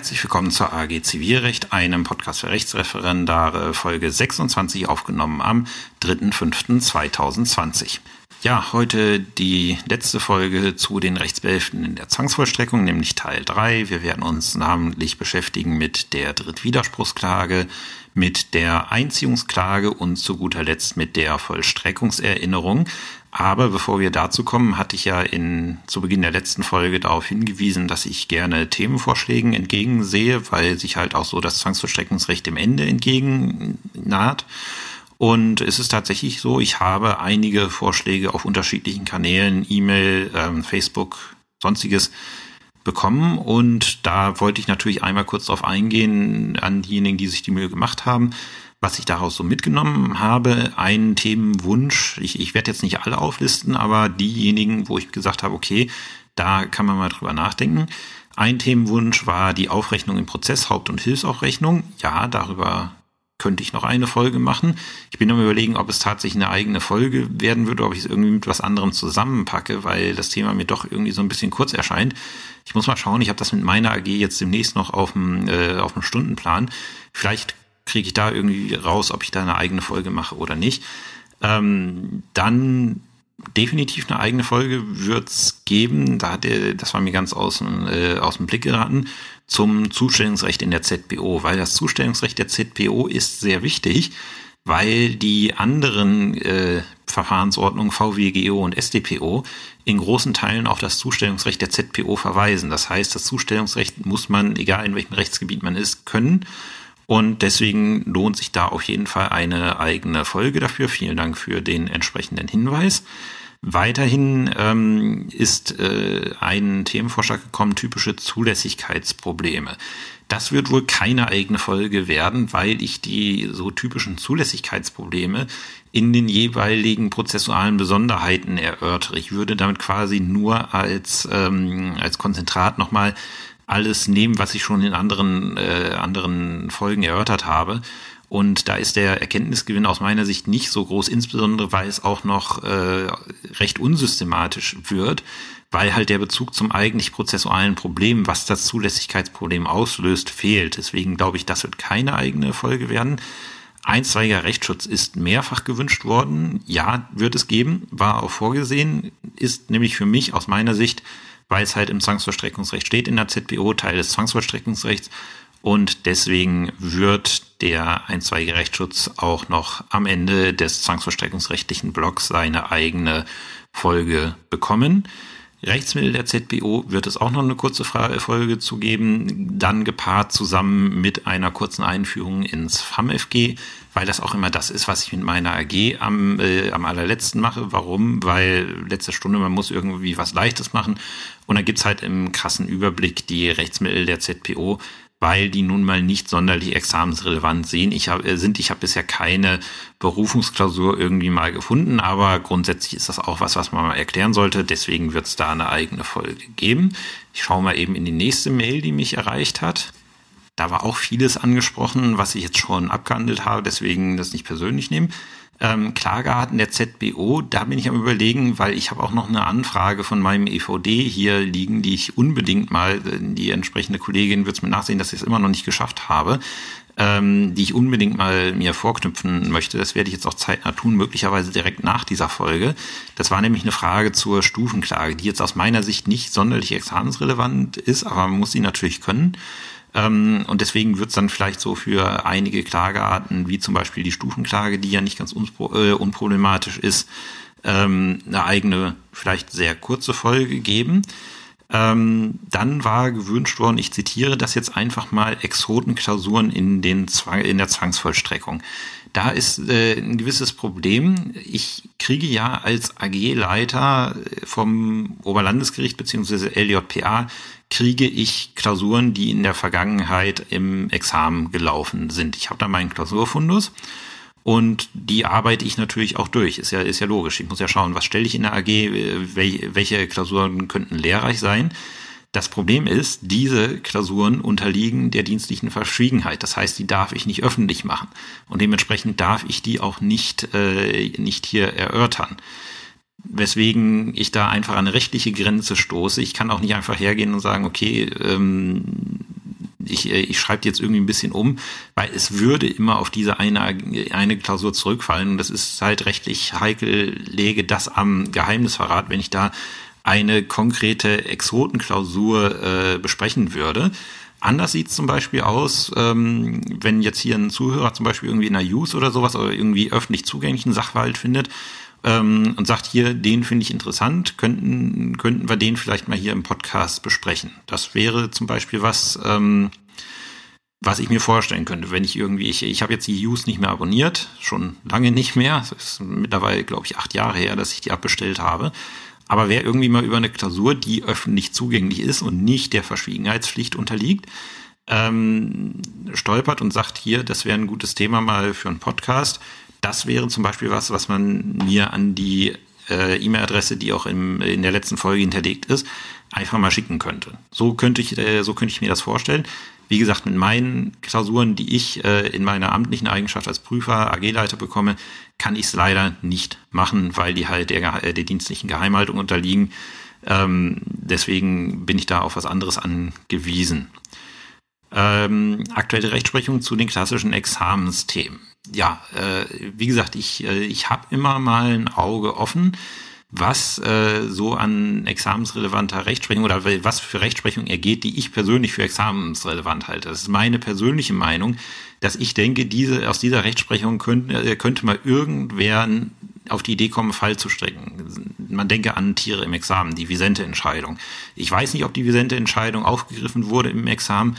Herzlich willkommen zur AG Zivilrecht, einem Podcast für Rechtsreferendare, Folge 26, aufgenommen am 3.5.2020. Ja, heute die letzte Folge zu den Rechtsbehelften in der Zwangsvollstreckung, nämlich Teil 3. Wir werden uns namentlich beschäftigen mit der Drittwiderspruchsklage, mit der Einziehungsklage und zu guter Letzt mit der Vollstreckungserinnerung. Aber bevor wir dazu kommen, hatte ich ja in, zu Beginn der letzten Folge darauf hingewiesen, dass ich gerne Themenvorschlägen entgegensehe, weil sich halt auch so das Zwangsvollstreckungsrecht dem Ende entgegen naht. Und es ist tatsächlich so, ich habe einige Vorschläge auf unterschiedlichen Kanälen, E-Mail, ähm, Facebook, sonstiges bekommen. Und da wollte ich natürlich einmal kurz darauf eingehen, an diejenigen, die sich die Mühe gemacht haben, was ich daraus so mitgenommen habe. Ein Themenwunsch, ich, ich werde jetzt nicht alle auflisten, aber diejenigen, wo ich gesagt habe, okay, da kann man mal drüber nachdenken. Ein Themenwunsch war die Aufrechnung im Prozess, Haupt- und Hilfsaufrechnung. Ja, darüber könnte ich noch eine Folge machen. Ich bin am überlegen, ob es tatsächlich eine eigene Folge werden würde, ob ich es irgendwie mit was anderem zusammenpacke, weil das Thema mir doch irgendwie so ein bisschen kurz erscheint. Ich muss mal schauen, ich habe das mit meiner AG jetzt demnächst noch auf dem, äh, auf dem Stundenplan. Vielleicht kriege ich da irgendwie raus, ob ich da eine eigene Folge mache oder nicht. Ähm, dann definitiv eine eigene Folge wird's geben. Da hat er, das war mir ganz aus, äh, aus dem Blick geraten, zum Zustellungsrecht in der ZBO, weil das Zustellungsrecht der ZBO ist sehr wichtig, weil die anderen äh, Verfahrensordnungen VWGO und SDPO in großen Teilen auf das Zustellungsrecht der ZPO verweisen. Das heißt, das Zustellungsrecht muss man, egal in welchem Rechtsgebiet man ist, können. Und deswegen lohnt sich da auf jeden Fall eine eigene Folge dafür. Vielen Dank für den entsprechenden Hinweis. Weiterhin ähm, ist äh, ein Themenvorschlag gekommen, typische Zulässigkeitsprobleme. Das wird wohl keine eigene Folge werden, weil ich die so typischen Zulässigkeitsprobleme in den jeweiligen prozessualen Besonderheiten erörtere. Ich würde damit quasi nur als, ähm, als Konzentrat nochmal alles nehmen, was ich schon in anderen, äh, anderen Folgen erörtert habe und da ist der Erkenntnisgewinn aus meiner Sicht nicht so groß, insbesondere weil es auch noch äh, recht unsystematisch wird, weil halt der Bezug zum eigentlich prozessualen Problem, was das Zulässigkeitsproblem auslöst, fehlt. Deswegen glaube ich, das wird keine eigene Folge werden. Einstweiliger Rechtsschutz ist mehrfach gewünscht worden. Ja, wird es geben, war auch vorgesehen, ist nämlich für mich aus meiner Sicht, weil es halt im Zwangsvollstreckungsrecht steht in der ZBO, Teil des Zwangsvollstreckungsrechts und deswegen wird der einstweilige Rechtsschutz auch noch am Ende des zwangsverstreckungsrechtlichen Blocks seine eigene Folge bekommen. Rechtsmittel der ZBO wird es auch noch eine kurze Folge zu geben, dann gepaart zusammen mit einer kurzen Einführung ins FAMFG, weil das auch immer das ist, was ich mit meiner AG am, äh, am allerletzten mache. Warum? Weil letzte Stunde, man muss irgendwie was Leichtes machen und dann gibt's halt im krassen Überblick die Rechtsmittel der ZPO, weil die nun mal nicht sonderlich examensrelevant sehen. Ich hab, äh, sind. Ich habe bisher keine Berufungsklausur irgendwie mal gefunden, aber grundsätzlich ist das auch was, was man mal erklären sollte. Deswegen wird es da eine eigene Folge geben. Ich schaue mal eben in die nächste Mail, die mich erreicht hat. Da war auch vieles angesprochen, was ich jetzt schon abgehandelt habe, deswegen das nicht persönlich nehmen ähm, Klagearten der ZBO, da bin ich am überlegen, weil ich habe auch noch eine Anfrage von meinem EVD hier liegen, die ich unbedingt mal, äh, die entsprechende Kollegin wird es mir nachsehen, dass ich es immer noch nicht geschafft habe, ähm, die ich unbedingt mal mir vorknüpfen möchte. Das werde ich jetzt auch zeitnah tun, möglicherweise direkt nach dieser Folge. Das war nämlich eine Frage zur Stufenklage, die jetzt aus meiner Sicht nicht sonderlich examensrelevant ist, aber man muss sie natürlich können. Ähm, und deswegen wird es dann vielleicht so für einige Klagearten, wie zum Beispiel die Stufenklage, die ja nicht ganz äh, unproblematisch ist, ähm, eine eigene, vielleicht sehr kurze Folge geben. Ähm, dann war gewünscht worden, ich zitiere das jetzt einfach mal, Exotenklausuren in, den Zwang, in der Zwangsvollstreckung. Da ist äh, ein gewisses Problem. Ich kriege ja als AG-Leiter vom Oberlandesgericht beziehungsweise LJPA kriege ich Klausuren, die in der Vergangenheit im Examen gelaufen sind. Ich habe da meinen Klausurfundus und die arbeite ich natürlich auch durch. Ist ja, ist ja logisch. Ich muss ja schauen, was stelle ich in der AG, welche Klausuren könnten lehrreich sein. Das Problem ist, diese Klausuren unterliegen der dienstlichen Verschwiegenheit. Das heißt, die darf ich nicht öffentlich machen. Und dementsprechend darf ich die auch nicht, äh, nicht hier erörtern weswegen ich da einfach an eine rechtliche Grenze stoße. Ich kann auch nicht einfach hergehen und sagen, okay, ähm, ich, äh, ich schreibe jetzt irgendwie ein bisschen um, weil es würde immer auf diese eine, eine Klausur zurückfallen und das ist halt rechtlich heikel, lege das am Geheimnisverrat, wenn ich da eine konkrete Exotenklausur äh, besprechen würde. Anders sieht es zum Beispiel aus, ähm, wenn jetzt hier ein Zuhörer zum Beispiel irgendwie in einer Use oder sowas oder irgendwie öffentlich zugänglichen Sachverhalt findet ähm, und sagt hier, den finde ich interessant, könnten, könnten wir den vielleicht mal hier im Podcast besprechen. Das wäre zum Beispiel was, ähm, was ich mir vorstellen könnte, wenn ich irgendwie, ich, ich habe jetzt die Use nicht mehr abonniert, schon lange nicht mehr. Es ist mittlerweile, glaube ich, acht Jahre her, dass ich die abbestellt habe. Aber wer irgendwie mal über eine Klausur, die öffentlich zugänglich ist und nicht der Verschwiegenheitspflicht unterliegt, ähm, stolpert und sagt, hier, das wäre ein gutes Thema mal für einen Podcast, das wäre zum Beispiel was, was man mir an die äh, E-Mail-Adresse, die auch im, in der letzten Folge hinterlegt ist, einfach mal schicken könnte. So könnte ich, äh, so könnte ich mir das vorstellen. Wie gesagt, mit meinen Klausuren, die ich äh, in meiner amtlichen Eigenschaft als Prüfer, AG-Leiter bekomme, kann ich es leider nicht machen, weil die halt der, äh, der dienstlichen Geheimhaltung unterliegen. Ähm, deswegen bin ich da auf was anderes angewiesen. Ähm, aktuelle Rechtsprechung zu den klassischen Examensthemen ja, äh, wie gesagt, ich, äh, ich habe immer mal ein Auge offen, was äh, so an examensrelevanter Rechtsprechung oder was für Rechtsprechung ergeht, die ich persönlich für examensrelevant halte. Das ist meine persönliche Meinung, dass ich denke, diese aus dieser Rechtsprechung könnte, äh, könnte mal irgendwer auf die Idee kommen, Fall zu strecken. Man denke an Tiere im Examen, die Visente-Entscheidung. Ich weiß nicht, ob die Visente-Entscheidung aufgegriffen wurde im Examen.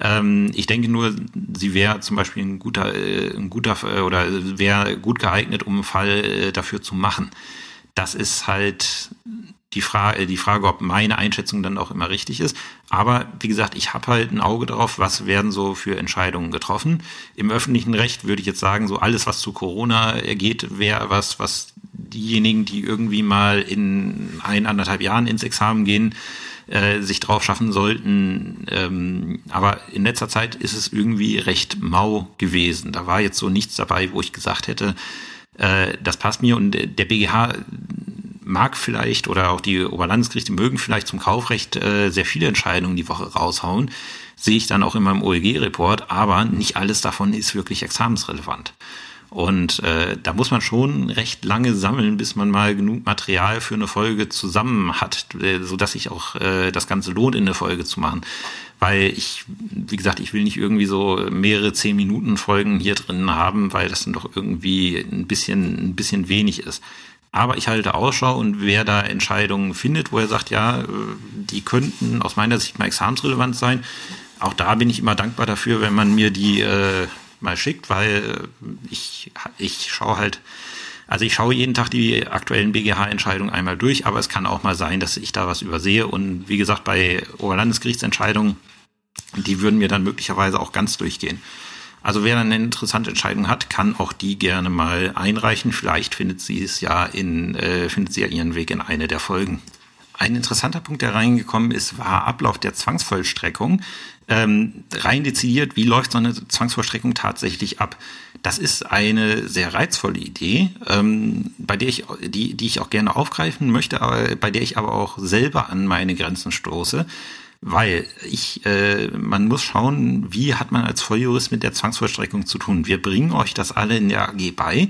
Ähm, ich denke nur, sie wäre zum Beispiel ein guter, äh, ein guter äh, oder wäre gut geeignet, um einen Fall äh, dafür zu machen. Das ist halt die Frage, die Frage, ob meine Einschätzung dann auch immer richtig ist. Aber wie gesagt, ich habe halt ein Auge darauf, was werden so für Entscheidungen getroffen. Im öffentlichen Recht würde ich jetzt sagen, so alles, was zu Corona ergeht, wäre was, was diejenigen, die irgendwie mal in ein, anderthalb Jahren ins Examen gehen, äh, sich drauf schaffen sollten. Ähm, aber in letzter Zeit ist es irgendwie recht mau gewesen. Da war jetzt so nichts dabei, wo ich gesagt hätte, äh, das passt mir. Und der BGH mag vielleicht oder auch die Oberlandesgerichte mögen vielleicht zum Kaufrecht äh, sehr viele Entscheidungen die Woche raushauen. Sehe ich dann auch in meinem OEG-Report, aber nicht alles davon ist wirklich examensrelevant. Und äh, da muss man schon recht lange sammeln, bis man mal genug Material für eine Folge zusammen hat, äh, so dass sich auch äh, das Ganze lohnt, in eine Folge zu machen. Weil ich, wie gesagt, ich will nicht irgendwie so mehrere zehn Minuten Folgen hier drin haben, weil das dann doch irgendwie ein bisschen, ein bisschen wenig ist. Aber ich halte Ausschau und wer da Entscheidungen findet, wo er sagt, ja, äh, die könnten aus meiner Sicht mal examensrelevant sein, auch da bin ich immer dankbar dafür, wenn man mir die äh, mal schickt, weil ich, ich schaue halt, also ich schaue jeden Tag die aktuellen BGH-Entscheidungen einmal durch, aber es kann auch mal sein, dass ich da was übersehe. Und wie gesagt, bei Oberlandesgerichtsentscheidungen, die würden mir dann möglicherweise auch ganz durchgehen. Also wer dann eine interessante Entscheidung hat, kann auch die gerne mal einreichen. Vielleicht findet sie es ja in, äh, findet sie ja ihren Weg in eine der Folgen. Ein interessanter Punkt, der reingekommen ist, war Ablauf der Zwangsvollstreckung. Ähm, rein dezidiert, wie läuft so eine Zwangsvollstreckung tatsächlich ab? Das ist eine sehr reizvolle Idee, ähm, bei der ich, die, die ich auch gerne aufgreifen möchte, aber bei der ich aber auch selber an meine Grenzen stoße. Weil ich, äh, man muss schauen, wie hat man als Volljurist mit der Zwangsvollstreckung zu tun. Wir bringen euch das alle in der AG bei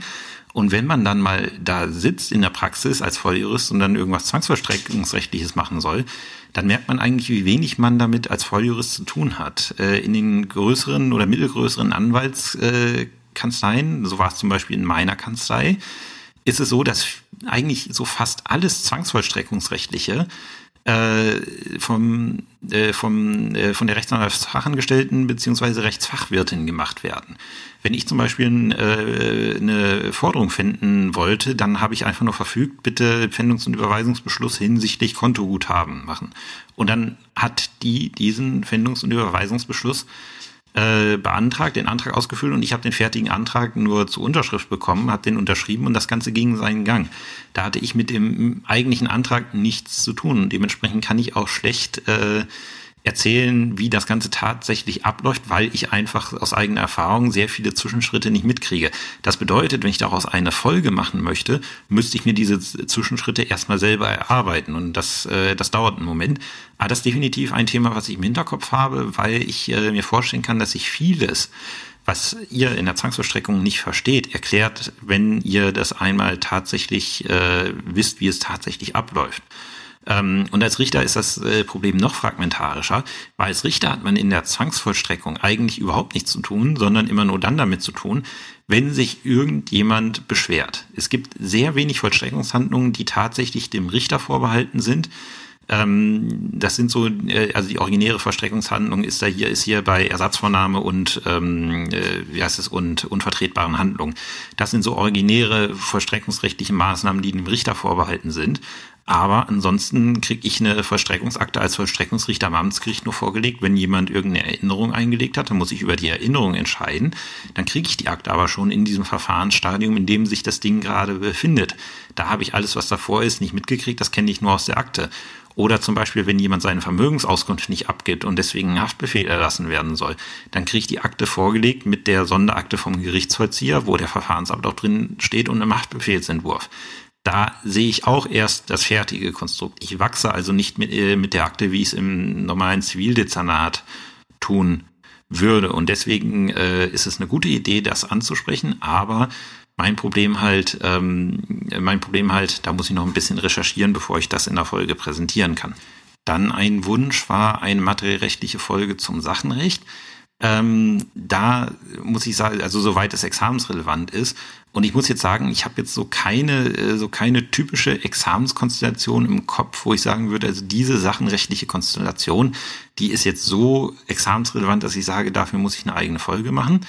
und wenn man dann mal da sitzt in der Praxis als Volljurist und dann irgendwas Zwangsvollstreckungsrechtliches machen soll, dann merkt man eigentlich, wie wenig man damit als Volljurist zu tun hat. Äh, in den größeren oder mittelgrößeren Anwaltskanzleien, so war es zum Beispiel in meiner Kanzlei, ist es so, dass eigentlich so fast alles Zwangsvollstreckungsrechtliche vom, äh, vom, äh, von der Rechtsanwaltsfachangestellten beziehungsweise Rechtsfachwirtin gemacht werden. Wenn ich zum Beispiel äh, eine Forderung finden wollte, dann habe ich einfach nur verfügt, bitte Pfändungs- und Überweisungsbeschluss hinsichtlich Kontoguthaben machen. Und dann hat die diesen Pfändungs- und Überweisungsbeschluss äh, beantragt, den Antrag ausgefüllt und ich habe den fertigen Antrag nur zur Unterschrift bekommen, habe den unterschrieben und das Ganze ging seinen Gang. Da hatte ich mit dem eigentlichen Antrag nichts zu tun dementsprechend kann ich auch schlecht äh, erzählen, wie das Ganze tatsächlich abläuft, weil ich einfach aus eigener Erfahrung sehr viele Zwischenschritte nicht mitkriege. Das bedeutet, wenn ich daraus eine Folge machen möchte, müsste ich mir diese Zwischenschritte erstmal selber erarbeiten und das, äh, das dauert einen Moment. Aber das ist definitiv ein Thema, was ich im Hinterkopf habe, weil ich äh, mir vorstellen kann, dass ich vieles was ihr in der Zwangsvollstreckung nicht versteht, erklärt, wenn ihr das einmal tatsächlich äh, wisst, wie es tatsächlich abläuft. Ähm, und als Richter ist das äh, Problem noch fragmentarischer, weil als Richter hat man in der Zwangsvollstreckung eigentlich überhaupt nichts zu tun, sondern immer nur dann damit zu tun, wenn sich irgendjemand beschwert. Es gibt sehr wenig Vollstreckungshandlungen, die tatsächlich dem Richter vorbehalten sind. Ähm, das sind so, äh, also die originäre Verstreckungshandlung ist da hier, ist hier bei Ersatzvornahme und ähm, äh, wie heißt es, und unvertretbaren Handlungen. Das sind so originäre vollstreckungsrechtliche Maßnahmen, die dem Richter vorbehalten sind. Aber ansonsten kriege ich eine Vollstreckungsakte als Vollstreckungsrichter am Amtsgericht nur vorgelegt. Wenn jemand irgendeine Erinnerung eingelegt hat, dann muss ich über die Erinnerung entscheiden. Dann kriege ich die Akte aber schon in diesem Verfahrensstadium, in dem sich das Ding gerade befindet. Da habe ich alles, was davor ist, nicht mitgekriegt. Das kenne ich nur aus der Akte. Oder zum Beispiel, wenn jemand seine Vermögensauskunft nicht abgibt und deswegen ein Haftbefehl erlassen werden soll, dann kriege ich die Akte vorgelegt mit der Sonderakte vom Gerichtsvollzieher, wo der Verfahrensablauf drin steht und einem Haftbefehlsentwurf. Da sehe ich auch erst das fertige Konstrukt. Ich wachse also nicht mit, äh, mit der Akte, wie ich es im normalen Zivildezernat tun würde. Und deswegen äh, ist es eine gute Idee, das anzusprechen, aber mein Problem halt, ähm, mein Problem halt, da muss ich noch ein bisschen recherchieren, bevor ich das in der Folge präsentieren kann. Dann ein Wunsch war eine materiellrechtliche Folge zum Sachenrecht. Ähm, da muss ich sagen, also soweit es examensrelevant ist. Und ich muss jetzt sagen, ich habe jetzt so keine, äh, so keine typische Examenskonstellation im Kopf, wo ich sagen würde, also diese sachenrechtliche Konstellation, die ist jetzt so examensrelevant, dass ich sage, dafür muss ich eine eigene Folge machen.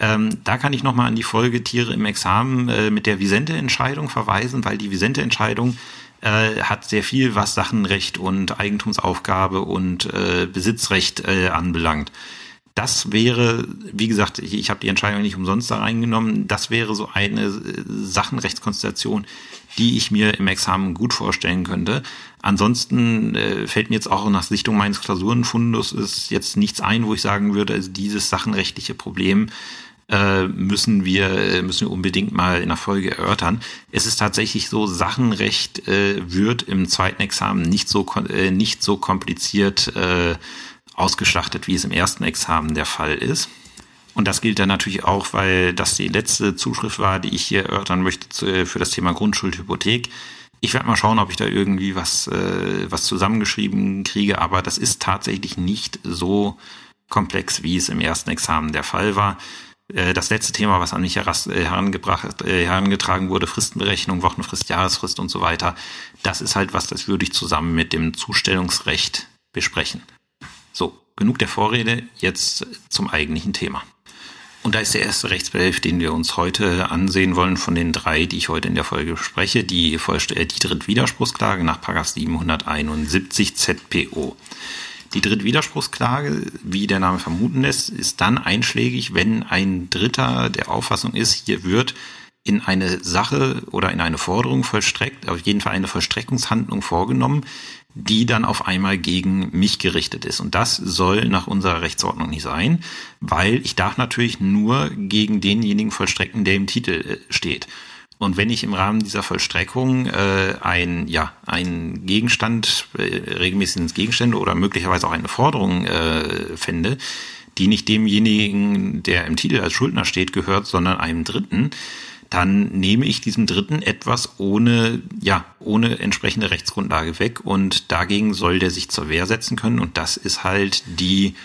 Ähm, da kann ich nochmal an die Folge Tiere im Examen äh, mit der Visente-Entscheidung verweisen, weil die Visente-Entscheidung äh, hat sehr viel, was Sachenrecht und Eigentumsaufgabe und äh, Besitzrecht äh, anbelangt. Das wäre, wie gesagt, ich, ich habe die Entscheidung nicht umsonst da reingenommen, das wäre so eine äh, Sachenrechtskonstellation, die ich mir im Examen gut vorstellen könnte. Ansonsten äh, fällt mir jetzt auch nach Sichtung meines Klausurenfundus ist jetzt nichts ein, wo ich sagen würde, also dieses sachenrechtliche Problem äh, müssen wir äh, müssen wir unbedingt mal in der Folge erörtern. Es ist tatsächlich so, Sachenrecht äh, wird im zweiten Examen nicht so äh, nicht so kompliziert äh, ausgeschlachtet, wie es im ersten Examen der Fall ist. Und das gilt dann natürlich auch, weil das die letzte Zuschrift war, die ich hier erörtern möchte für das Thema Grundschuldhypothek. Ich werde mal schauen, ob ich da irgendwie was, äh, was zusammengeschrieben kriege, aber das ist tatsächlich nicht so komplex, wie es im ersten Examen der Fall war. Äh, das letzte Thema, was an mich äh, herangebracht, äh, herangetragen wurde, Fristenberechnung, Wochenfrist, Jahresfrist und so weiter, das ist halt was, das würde ich zusammen mit dem Zustellungsrecht besprechen. So, genug der Vorrede, jetzt zum eigentlichen Thema. Und da ist der erste Rechtsbehelf, den wir uns heute ansehen wollen, von den drei, die ich heute in der Folge bespreche, die, die Drittwiderspruchsklage nach 771 ZPO. Die Drittwiderspruchsklage, wie der Name vermuten lässt, ist dann einschlägig, wenn ein Dritter der Auffassung ist, hier wird in eine Sache oder in eine Forderung vollstreckt, auf jeden Fall eine Vollstreckungshandlung vorgenommen, die dann auf einmal gegen mich gerichtet ist. Und das soll nach unserer Rechtsordnung nicht sein, weil ich darf natürlich nur gegen denjenigen vollstrecken, der im Titel äh, steht. Und wenn ich im Rahmen dieser Vollstreckung äh, ein, ja, ein Gegenstand, äh, regelmäßig Gegenstände oder möglicherweise auch eine Forderung äh, fände, die nicht demjenigen, der im Titel als Schuldner steht, gehört, sondern einem Dritten, dann nehme ich diesem Dritten etwas ohne, ja, ohne entsprechende Rechtsgrundlage weg und dagegen soll der sich zur Wehr setzen können und das ist halt die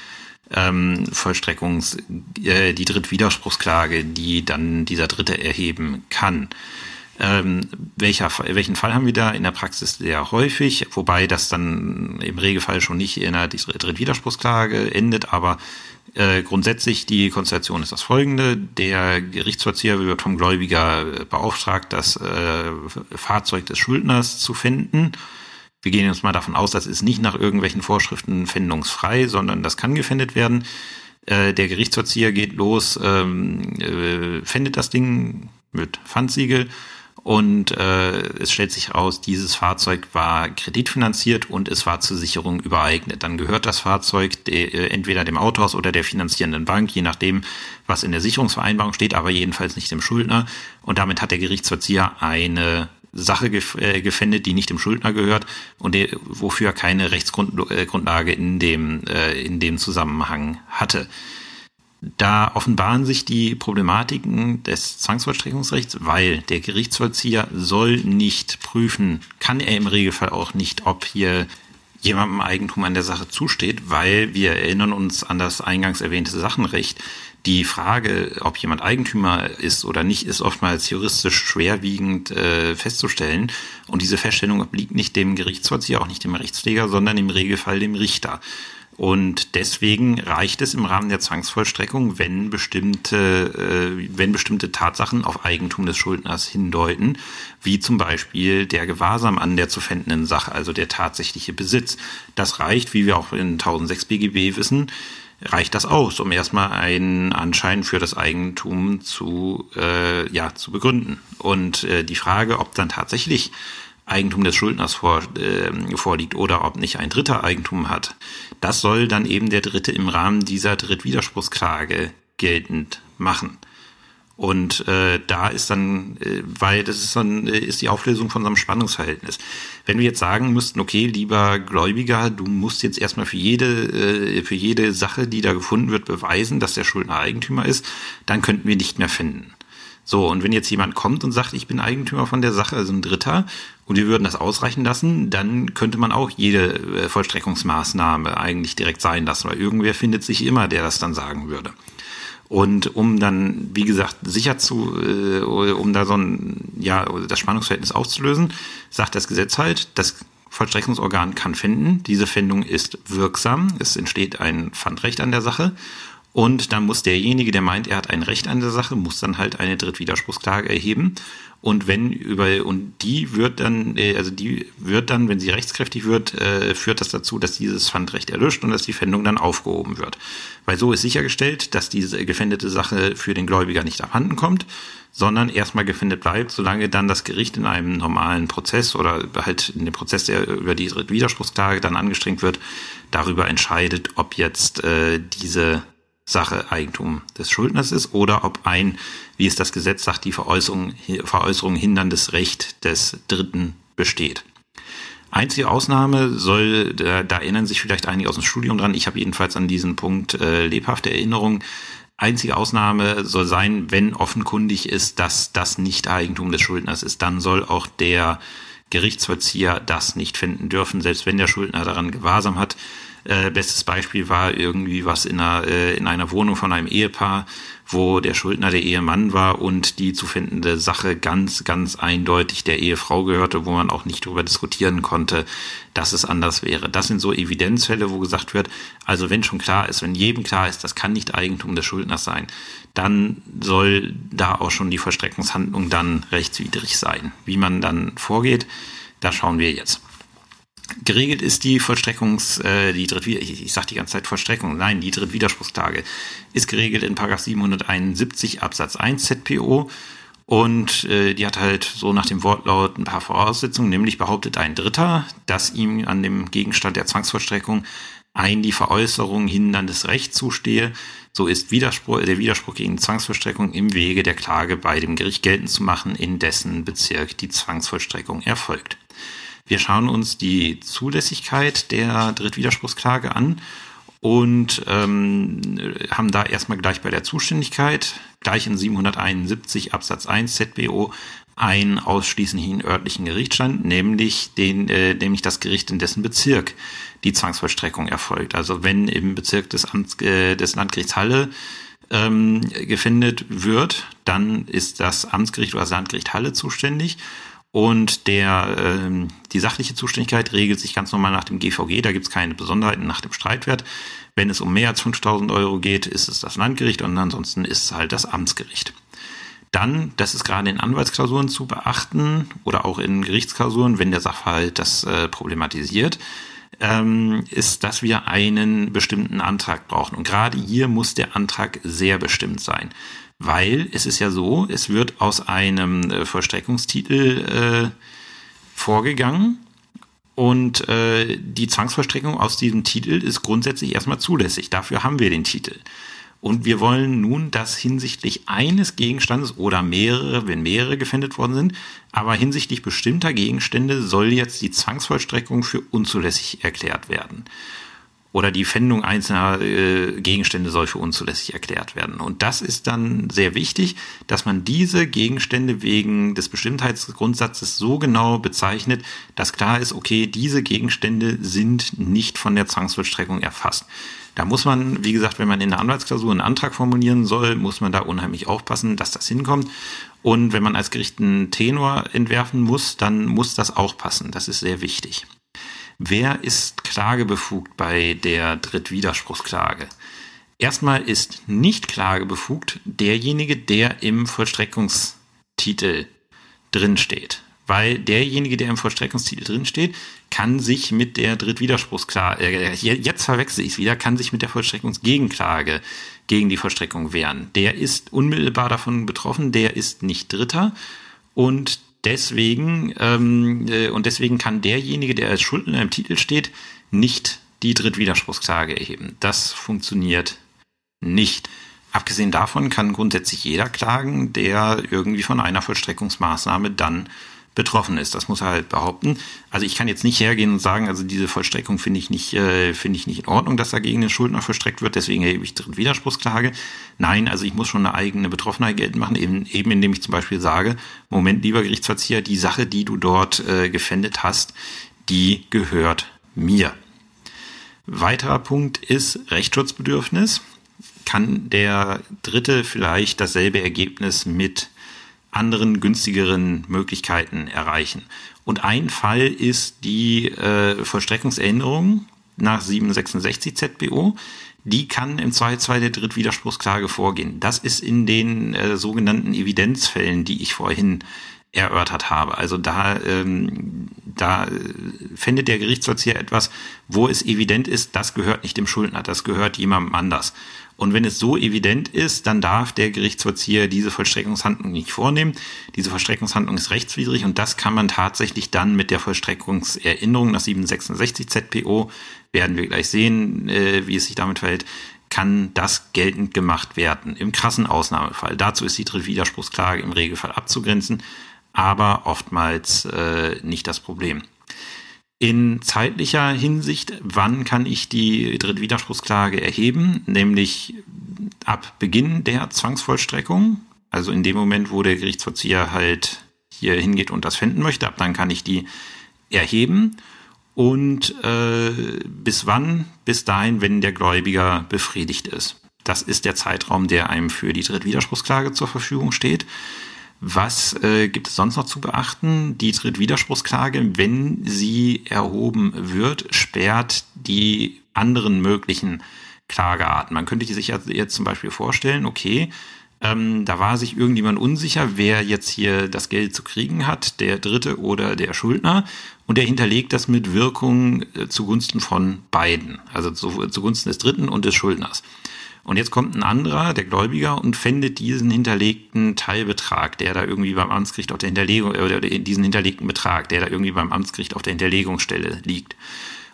ähm, Vollstreckungs, äh, die Drittwiderspruchsklage, die dann dieser Dritte erheben kann. Ähm, welcher, welchen Fall haben wir da in der Praxis sehr häufig, wobei das dann im Regelfall schon nicht in der Drittwiderspruchsklage endet, aber äh, grundsätzlich die Konstellation ist das folgende. Der Gerichtsvollzieher wird vom Gläubiger beauftragt, das äh, Fahrzeug des Schuldners zu finden. Wir gehen jetzt mal davon aus, das ist nicht nach irgendwelchen Vorschriften fändungsfrei, sondern das kann gefändet werden. Äh, der Gerichtsvollzieher geht los, ähm, äh, fändet das Ding mit Pfandsiegel Und äh, es stellt sich heraus, dieses Fahrzeug war kreditfinanziert und es war zur Sicherung übereignet. Dann gehört das Fahrzeug de, äh, entweder dem Autohaus oder der finanzierenden Bank, je nachdem, was in der Sicherungsvereinbarung steht, aber jedenfalls nicht dem Schuldner. Und damit hat der Gerichtsverzieher eine Sache äh, gefändet, die nicht dem Schuldner gehört und der, wofür keine Rechtsgrundlage in dem, äh, in dem Zusammenhang hatte. Da offenbaren sich die Problematiken des Zwangsvollstreckungsrechts, weil der Gerichtsvollzieher soll nicht prüfen, kann er im Regelfall auch nicht, ob hier jemandem Eigentum an der Sache zusteht, weil wir erinnern uns an das eingangs erwähnte Sachenrecht. Die Frage, ob jemand Eigentümer ist oder nicht, ist oftmals juristisch schwerwiegend äh, festzustellen. Und diese Feststellung obliegt nicht dem Gerichtsvollzieher, auch nicht dem Rechtspfleger, sondern im Regelfall dem Richter. Und deswegen reicht es im Rahmen der Zwangsvollstreckung, wenn bestimmte, äh, wenn bestimmte Tatsachen auf Eigentum des Schuldners hindeuten, wie zum Beispiel der Gewahrsam an der zu fändenden Sache, also der tatsächliche Besitz. Das reicht, wie wir auch in 1006 BGB wissen, reicht das aus, um erstmal einen Anschein für das Eigentum zu, äh, ja, zu begründen. Und äh, die Frage, ob dann tatsächlich Eigentum des Schuldners vor, äh, vorliegt oder ob nicht ein Dritter Eigentum hat, das soll dann eben der Dritte im Rahmen dieser Drittwiderspruchsklage geltend machen. Und äh, da ist dann, äh, weil das ist dann äh, ist die Auflösung von so einem Spannungsverhältnis. Wenn wir jetzt sagen müssten, okay, lieber Gläubiger, du musst jetzt erstmal für jede äh, für jede Sache, die da gefunden wird, beweisen, dass der Schuldner Eigentümer ist, dann könnten wir nicht mehr finden. So, und wenn jetzt jemand kommt und sagt, ich bin Eigentümer von der Sache, also ein Dritter, und wir würden das ausreichen lassen, dann könnte man auch jede äh, Vollstreckungsmaßnahme eigentlich direkt sein lassen, weil irgendwer findet sich immer, der das dann sagen würde. Und um dann, wie gesagt, sicher zu, äh, um da so ein, ja, das Spannungsverhältnis auszulösen, sagt das Gesetz halt, das Vollstreckungsorgan kann finden. Diese Findung ist wirksam. Es entsteht ein Pfandrecht an der Sache. Und dann muss derjenige, der meint, er hat ein Recht an der Sache, muss dann halt eine Drittwiderspruchsklage erheben. Und wenn über und die wird dann, äh, also die wird dann, wenn sie rechtskräftig wird, äh, führt das dazu, dass dieses Pfandrecht erlöscht und dass die Pfändung dann aufgehoben wird. Weil so ist sichergestellt, dass diese gefändete Sache für den Gläubiger nicht abhanden kommt, sondern erstmal gefändet bleibt, solange dann das Gericht in einem normalen Prozess oder halt in dem Prozess, der über die Widerspruchsklage dann angestrengt wird, darüber entscheidet, ob jetzt äh, diese Sache Eigentum des Schuldners ist oder ob ein, wie es das Gesetz sagt, die Veräußerung, Veräußerung hinderndes Recht des Dritten besteht. Einzige Ausnahme soll, da, da erinnern sich vielleicht einige aus dem Studium dran, ich habe jedenfalls an diesen Punkt äh, lebhafte Erinnerung. Einzige Ausnahme soll sein, wenn offenkundig ist, dass das nicht Eigentum des Schuldners ist, dann soll auch der Gerichtsvollzieher das nicht finden dürfen, selbst wenn der Schuldner daran Gewahrsam hat. Äh, bestes Beispiel war irgendwie was in einer, äh, in einer Wohnung von einem Ehepaar, wo der Schuldner der Ehemann war und die zu findende Sache ganz, ganz eindeutig der Ehefrau gehörte, wo man auch nicht darüber diskutieren konnte, dass es anders wäre. Das sind so Evidenzfälle, wo gesagt wird, also wenn schon klar ist, wenn jedem klar ist, das kann nicht Eigentum des Schuldners sein, dann soll da auch schon die Verstreckungshandlung dann rechtswidrig sein. Wie man dann vorgeht, da schauen wir jetzt. Geregelt ist die Vollstreckungs, äh, die Drittwider ich, ich sage die ganze Zeit Vollstreckung, nein, die Drittwiderspruchsklage ist geregelt in Paragraph 771 Absatz 1 ZPO und äh, die hat halt so nach dem Wortlaut ein paar Voraussetzungen, nämlich behauptet ein Dritter, dass ihm an dem Gegenstand der Zwangsvollstreckung ein die Veräußerung hinderndes Recht zustehe, so ist Widerspruch, der Widerspruch gegen Zwangsvollstreckung im Wege der Klage bei dem Gericht geltend zu machen, in dessen Bezirk die Zwangsvollstreckung erfolgt. Wir schauen uns die Zulässigkeit der Drittwiderspruchsklage an und ähm, haben da erstmal gleich bei der Zuständigkeit, gleich in 771 Absatz 1 ZBO, einen ausschließlichen örtlichen Gerichtsstand, nämlich den, äh, nämlich das Gericht in dessen Bezirk die Zwangsvollstreckung erfolgt. Also wenn im Bezirk des, Amts, äh, des Landgerichts Halle ähm, gefindet wird, dann ist das Amtsgericht oder das Landgericht Halle zuständig und der, ähm, die sachliche Zuständigkeit regelt sich ganz normal nach dem GVG. Da gibt es keine Besonderheiten nach dem Streitwert. Wenn es um mehr als 5000 Euro geht, ist es das Landgericht und ansonsten ist es halt das Amtsgericht. Dann, das ist gerade in Anwaltsklausuren zu beachten oder auch in Gerichtsklausuren, wenn der Sachverhalt das äh, problematisiert, ähm, ist, dass wir einen bestimmten Antrag brauchen. Und gerade hier muss der Antrag sehr bestimmt sein. Weil es ist ja so, es wird aus einem äh, Vollstreckungstitel äh, vorgegangen und äh, die Zwangsvollstreckung aus diesem Titel ist grundsätzlich erstmal zulässig. Dafür haben wir den Titel. Und wir wollen nun, dass hinsichtlich eines Gegenstandes oder mehrere, wenn mehrere gefändet worden sind, aber hinsichtlich bestimmter Gegenstände soll jetzt die Zwangsvollstreckung für unzulässig erklärt werden. Oder die Fändung einzelner äh, Gegenstände soll für unzulässig erklärt werden. Und das ist dann sehr wichtig, dass man diese Gegenstände wegen des Bestimmtheitsgrundsatzes so genau bezeichnet, dass klar ist, okay, diese Gegenstände sind nicht von der Zwangsvollstreckung erfasst. Da muss man, wie gesagt, wenn man in der Anwaltsklausur einen Antrag formulieren soll, muss man da unheimlich aufpassen, dass das hinkommt. Und wenn man als Gericht einen Tenor entwerfen muss, dann muss das auch passen. Das ist sehr wichtig. Wer ist klagebefugt bei der Drittwiderspruchsklage? Erstmal ist nicht klagebefugt derjenige, der im Vollstreckungstitel drinsteht weil derjenige, der im Vollstreckungstitel drinsteht, kann sich mit der Drittwiderspruchsklage, äh, jetzt verwechsel ich es wieder, kann sich mit der Vollstreckungsgegenklage gegen die Vollstreckung wehren. Der ist unmittelbar davon betroffen, der ist nicht Dritter und deswegen ähm, äh, und deswegen kann derjenige, der als Schuldner im Titel steht, nicht die Drittwiderspruchsklage erheben. Das funktioniert nicht. Abgesehen davon kann grundsätzlich jeder klagen, der irgendwie von einer Vollstreckungsmaßnahme dann betroffen ist. Das muss er halt behaupten. Also ich kann jetzt nicht hergehen und sagen, also diese Vollstreckung finde ich nicht, äh, finde ich nicht in Ordnung, dass da gegen den Schuldner vollstreckt wird, deswegen erhebe ich Widerspruchsklage. Nein, also ich muss schon eine eigene Betroffenheit geltend machen, eben, eben indem ich zum Beispiel sage, Moment, lieber Gerichtsverzieher, die Sache, die du dort äh, gefändet hast, die gehört mir. Weiterer Punkt ist Rechtsschutzbedürfnis. Kann der Dritte vielleicht dasselbe Ergebnis mit anderen günstigeren Möglichkeiten erreichen. Und ein Fall ist die äh, Vollstreckungsänderung nach 766 ZBO. Die kann im Zweifelsfall der Drittwiderspruchsklage vorgehen. Das ist in den äh, sogenannten Evidenzfällen, die ich vorhin erörtert habe. Also da, ähm, da findet der Gerichtsvollzieher etwas, wo es evident ist, das gehört nicht dem Schuldner, das gehört jemandem anders. Und wenn es so evident ist, dann darf der Gerichtsvollzieher diese Vollstreckungshandlung nicht vornehmen. Diese Vollstreckungshandlung ist rechtswidrig und das kann man tatsächlich dann mit der Vollstreckungserinnerung nach 766 ZPO, werden wir gleich sehen, äh, wie es sich damit verhält, kann das geltend gemacht werden. Im krassen Ausnahmefall. Dazu ist die Drittwiderspruchsklage im Regelfall abzugrenzen, aber oftmals äh, nicht das Problem. In zeitlicher Hinsicht, wann kann ich die Drittwiderspruchsklage erheben? Nämlich ab Beginn der Zwangsvollstreckung, also in dem Moment, wo der Gerichtsvollzieher halt hier hingeht und das finden möchte, ab dann kann ich die erheben. Und äh, bis wann? Bis dahin, wenn der Gläubiger befriedigt ist. Das ist der Zeitraum, der einem für die Drittwiderspruchsklage zur Verfügung steht. Was äh, gibt es sonst noch zu beachten? Die Drittwiderspruchsklage, wenn sie erhoben wird, sperrt die anderen möglichen Klagearten. Man könnte sich jetzt zum Beispiel vorstellen, okay, ähm, da war sich irgendjemand unsicher, wer jetzt hier das Geld zu kriegen hat, der Dritte oder der Schuldner. Und der hinterlegt das mit Wirkung äh, zugunsten von beiden, also zu, zugunsten des Dritten und des Schuldners. Und jetzt kommt ein anderer, der Gläubiger, und findet diesen hinterlegten Teilbetrag, der da irgendwie beim Amtsgericht auf der Hinterlegung, äh, oder diesen hinterlegten Betrag, der da irgendwie beim Amtsgericht auf der Hinterlegungsstelle liegt.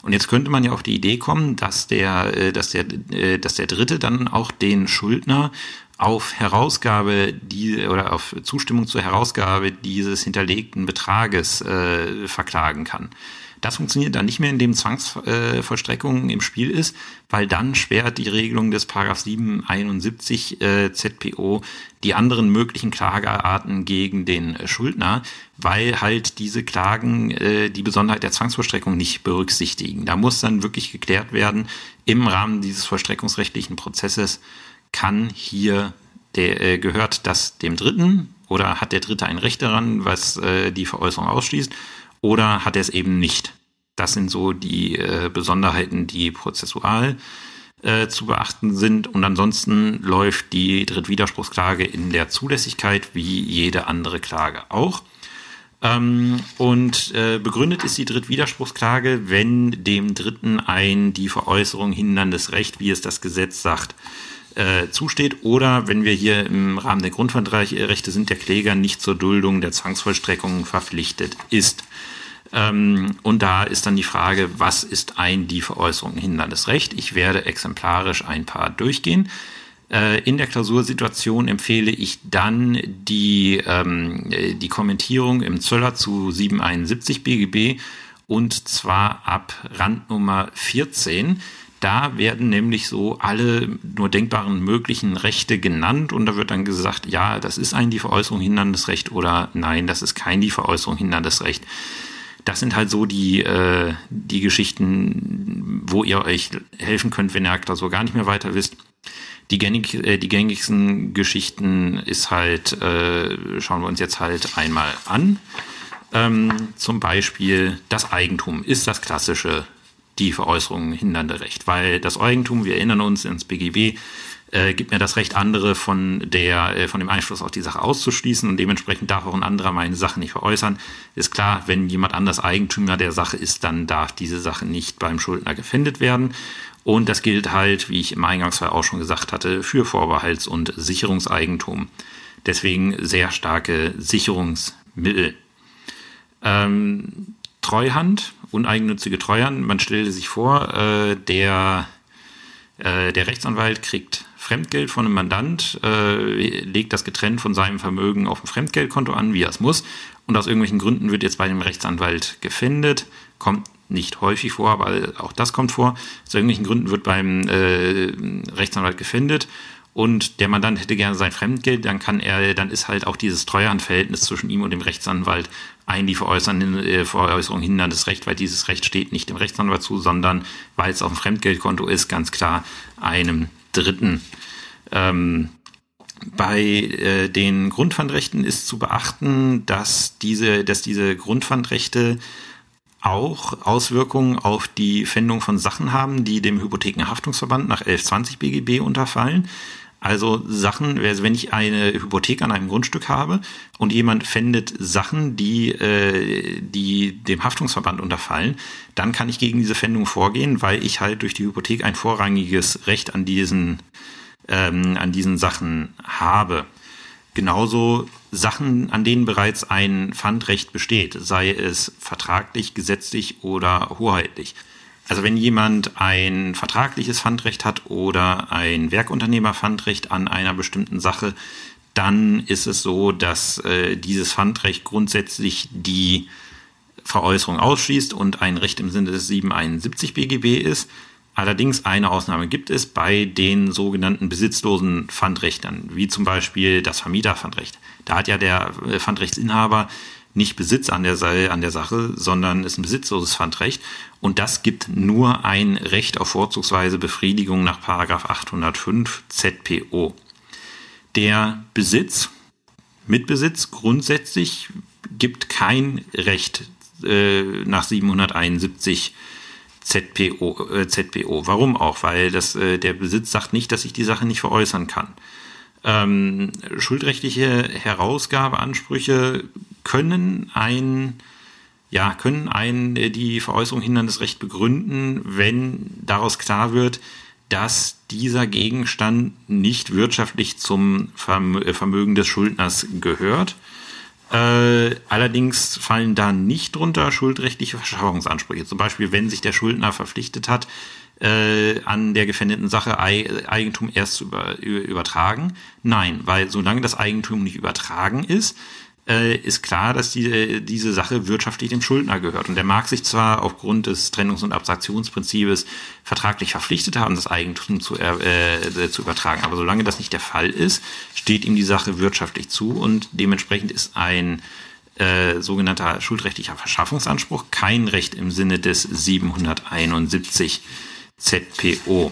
Und jetzt könnte man ja auf die Idee kommen, dass der, äh, dass der, äh, dass der Dritte dann auch den Schuldner auf Herausgabe die oder auf Zustimmung zur Herausgabe dieses hinterlegten Betrages äh, verklagen kann. Das funktioniert dann nicht mehr, indem Zwangsvollstreckung äh, im Spiel ist, weil dann sperrt die Regelung des Paragraph 771 äh, ZPO die anderen möglichen Klagearten gegen den Schuldner, weil halt diese Klagen äh, die Besonderheit der Zwangsvollstreckung nicht berücksichtigen. Da muss dann wirklich geklärt werden, im Rahmen dieses vollstreckungsrechtlichen Prozesses kann hier der, äh, gehört das dem Dritten oder hat der Dritte ein Recht daran, was äh, die Veräußerung ausschließt oder hat er es eben nicht. Das sind so die äh, Besonderheiten, die prozessual äh, zu beachten sind. Und ansonsten läuft die Drittwiderspruchsklage in der Zulässigkeit wie jede andere Klage auch. Ähm, und äh, begründet ist die Drittwiderspruchsklage, wenn dem Dritten ein die Veräußerung hinderndes Recht, wie es das Gesetz sagt, äh, zusteht oder wenn wir hier im Rahmen der Grundrechte sind, der Kläger nicht zur Duldung der Zwangsvollstreckung verpflichtet ist. Ähm, und da ist dann die Frage, was ist ein die Veräußerung hinderndes Recht? Ich werde exemplarisch ein paar durchgehen. Äh, in der Klausursituation empfehle ich dann die, ähm, die Kommentierung im Zöller zu 771 BGB und zwar ab Randnummer 14. Da werden nämlich so alle nur denkbaren möglichen Rechte genannt und da wird dann gesagt, ja, das ist ein die Veräußerung hinderndes Recht oder nein, das ist kein die Veräußerung hinderndes Recht. Das sind halt so die, äh, die Geschichten, wo ihr euch helfen könnt, wenn ihr Klausur gar nicht mehr weiter wisst. Die, gängig, äh, die gängigsten Geschichten ist halt, äh, schauen wir uns jetzt halt einmal an. Ähm, zum Beispiel das Eigentum ist das klassische die Veräußerung hindernde Recht, weil das Eigentum, wir erinnern uns ins BGB, äh, gibt mir das Recht, andere von der, äh, von dem Einfluss auf die Sache auszuschließen und dementsprechend darf auch ein anderer meine Sache nicht veräußern. Ist klar, wenn jemand anders Eigentümer der Sache ist, dann darf diese Sache nicht beim Schuldner gefändet werden. Und das gilt halt, wie ich im Eingangsfall auch schon gesagt hatte, für Vorbehalts- und Sicherungseigentum. Deswegen sehr starke Sicherungsmittel. Ähm, Treuhand, uneigennützige Treuhand. Man stelle sich vor, äh, der, äh, der Rechtsanwalt kriegt Fremdgeld von einem Mandant, äh, legt das getrennt von seinem Vermögen auf ein Fremdgeldkonto an, wie er es muss. Und aus irgendwelchen Gründen wird jetzt bei dem Rechtsanwalt gefändet, kommt nicht häufig vor, aber auch das kommt vor. Aus irgendwelchen Gründen wird beim äh, Rechtsanwalt gefändet und der Mandant hätte gerne sein Fremdgeld, dann kann er, dann ist halt auch dieses Treuhandverhältnis zwischen ihm und dem Rechtsanwalt ein die Veräußerung, äh, Veräußerung hinderndes Recht, weil dieses Recht steht nicht dem Rechtsanwalt zu, sondern weil es auf dem Fremdgeldkonto ist, ganz klar einem Dritten. Ähm, bei äh, den Grundpfandrechten ist zu beachten, dass diese, dass diese Grundpfandrechte auch Auswirkungen auf die Pfändung von Sachen haben, die dem Hypothekenhaftungsverband nach 1120 BGB unterfallen. Also Sachen, also wenn ich eine Hypothek an einem Grundstück habe und jemand fändet Sachen, die, äh, die dem Haftungsverband unterfallen, dann kann ich gegen diese Fändung vorgehen, weil ich halt durch die Hypothek ein vorrangiges Recht an diesen, ähm, an diesen Sachen habe. Genauso Sachen, an denen bereits ein Pfandrecht besteht, sei es vertraglich, gesetzlich oder hoheitlich. Also wenn jemand ein vertragliches Pfandrecht hat oder ein Werkunternehmerpfandrecht an einer bestimmten Sache, dann ist es so, dass äh, dieses Pfandrecht grundsätzlich die Veräußerung ausschließt und ein Recht im Sinne des 771 BGB ist. Allerdings eine Ausnahme gibt es bei den sogenannten besitzlosen Pfandrechtern, wie zum Beispiel das Vermieterpfandrecht. Da hat ja der äh, Pfandrechtsinhaber nicht Besitz an der, an der Sache, sondern ist ein besitzloses Pfandrecht. Und das gibt nur ein Recht auf vorzugsweise Befriedigung nach 805 ZPO. Der Besitz, Mitbesitz grundsätzlich gibt kein Recht äh, nach 771 ZPO, äh, ZPO. Warum auch? Weil das, äh, der Besitz sagt nicht, dass ich die Sache nicht veräußern kann. Ähm, schuldrechtliche Herausgabeansprüche können ein ja, können ein äh, die Veräußerung hinderndes Recht begründen, wenn daraus klar wird, dass dieser Gegenstand nicht wirtschaftlich zum äh, Vermögen des Schuldners gehört äh, allerdings fallen da nicht drunter schuldrechtliche Verschaffungsansprüche. Zum Beispiel, wenn sich der Schuldner verpflichtet hat, äh, an der gefändeten Sache Eigentum erst zu über, übertragen. Nein, weil solange das Eigentum nicht übertragen ist, äh, ist klar, dass die, äh, diese Sache wirtschaftlich dem Schuldner gehört. Und der mag sich zwar aufgrund des Trennungs- und Abstraktionsprinzips vertraglich verpflichtet haben, das Eigentum zu, äh, zu übertragen, aber solange das nicht der Fall ist, steht ihm die Sache wirtschaftlich zu und dementsprechend ist ein äh, sogenannter schuldrechtlicher Verschaffungsanspruch kein Recht im Sinne des 771 ZPO.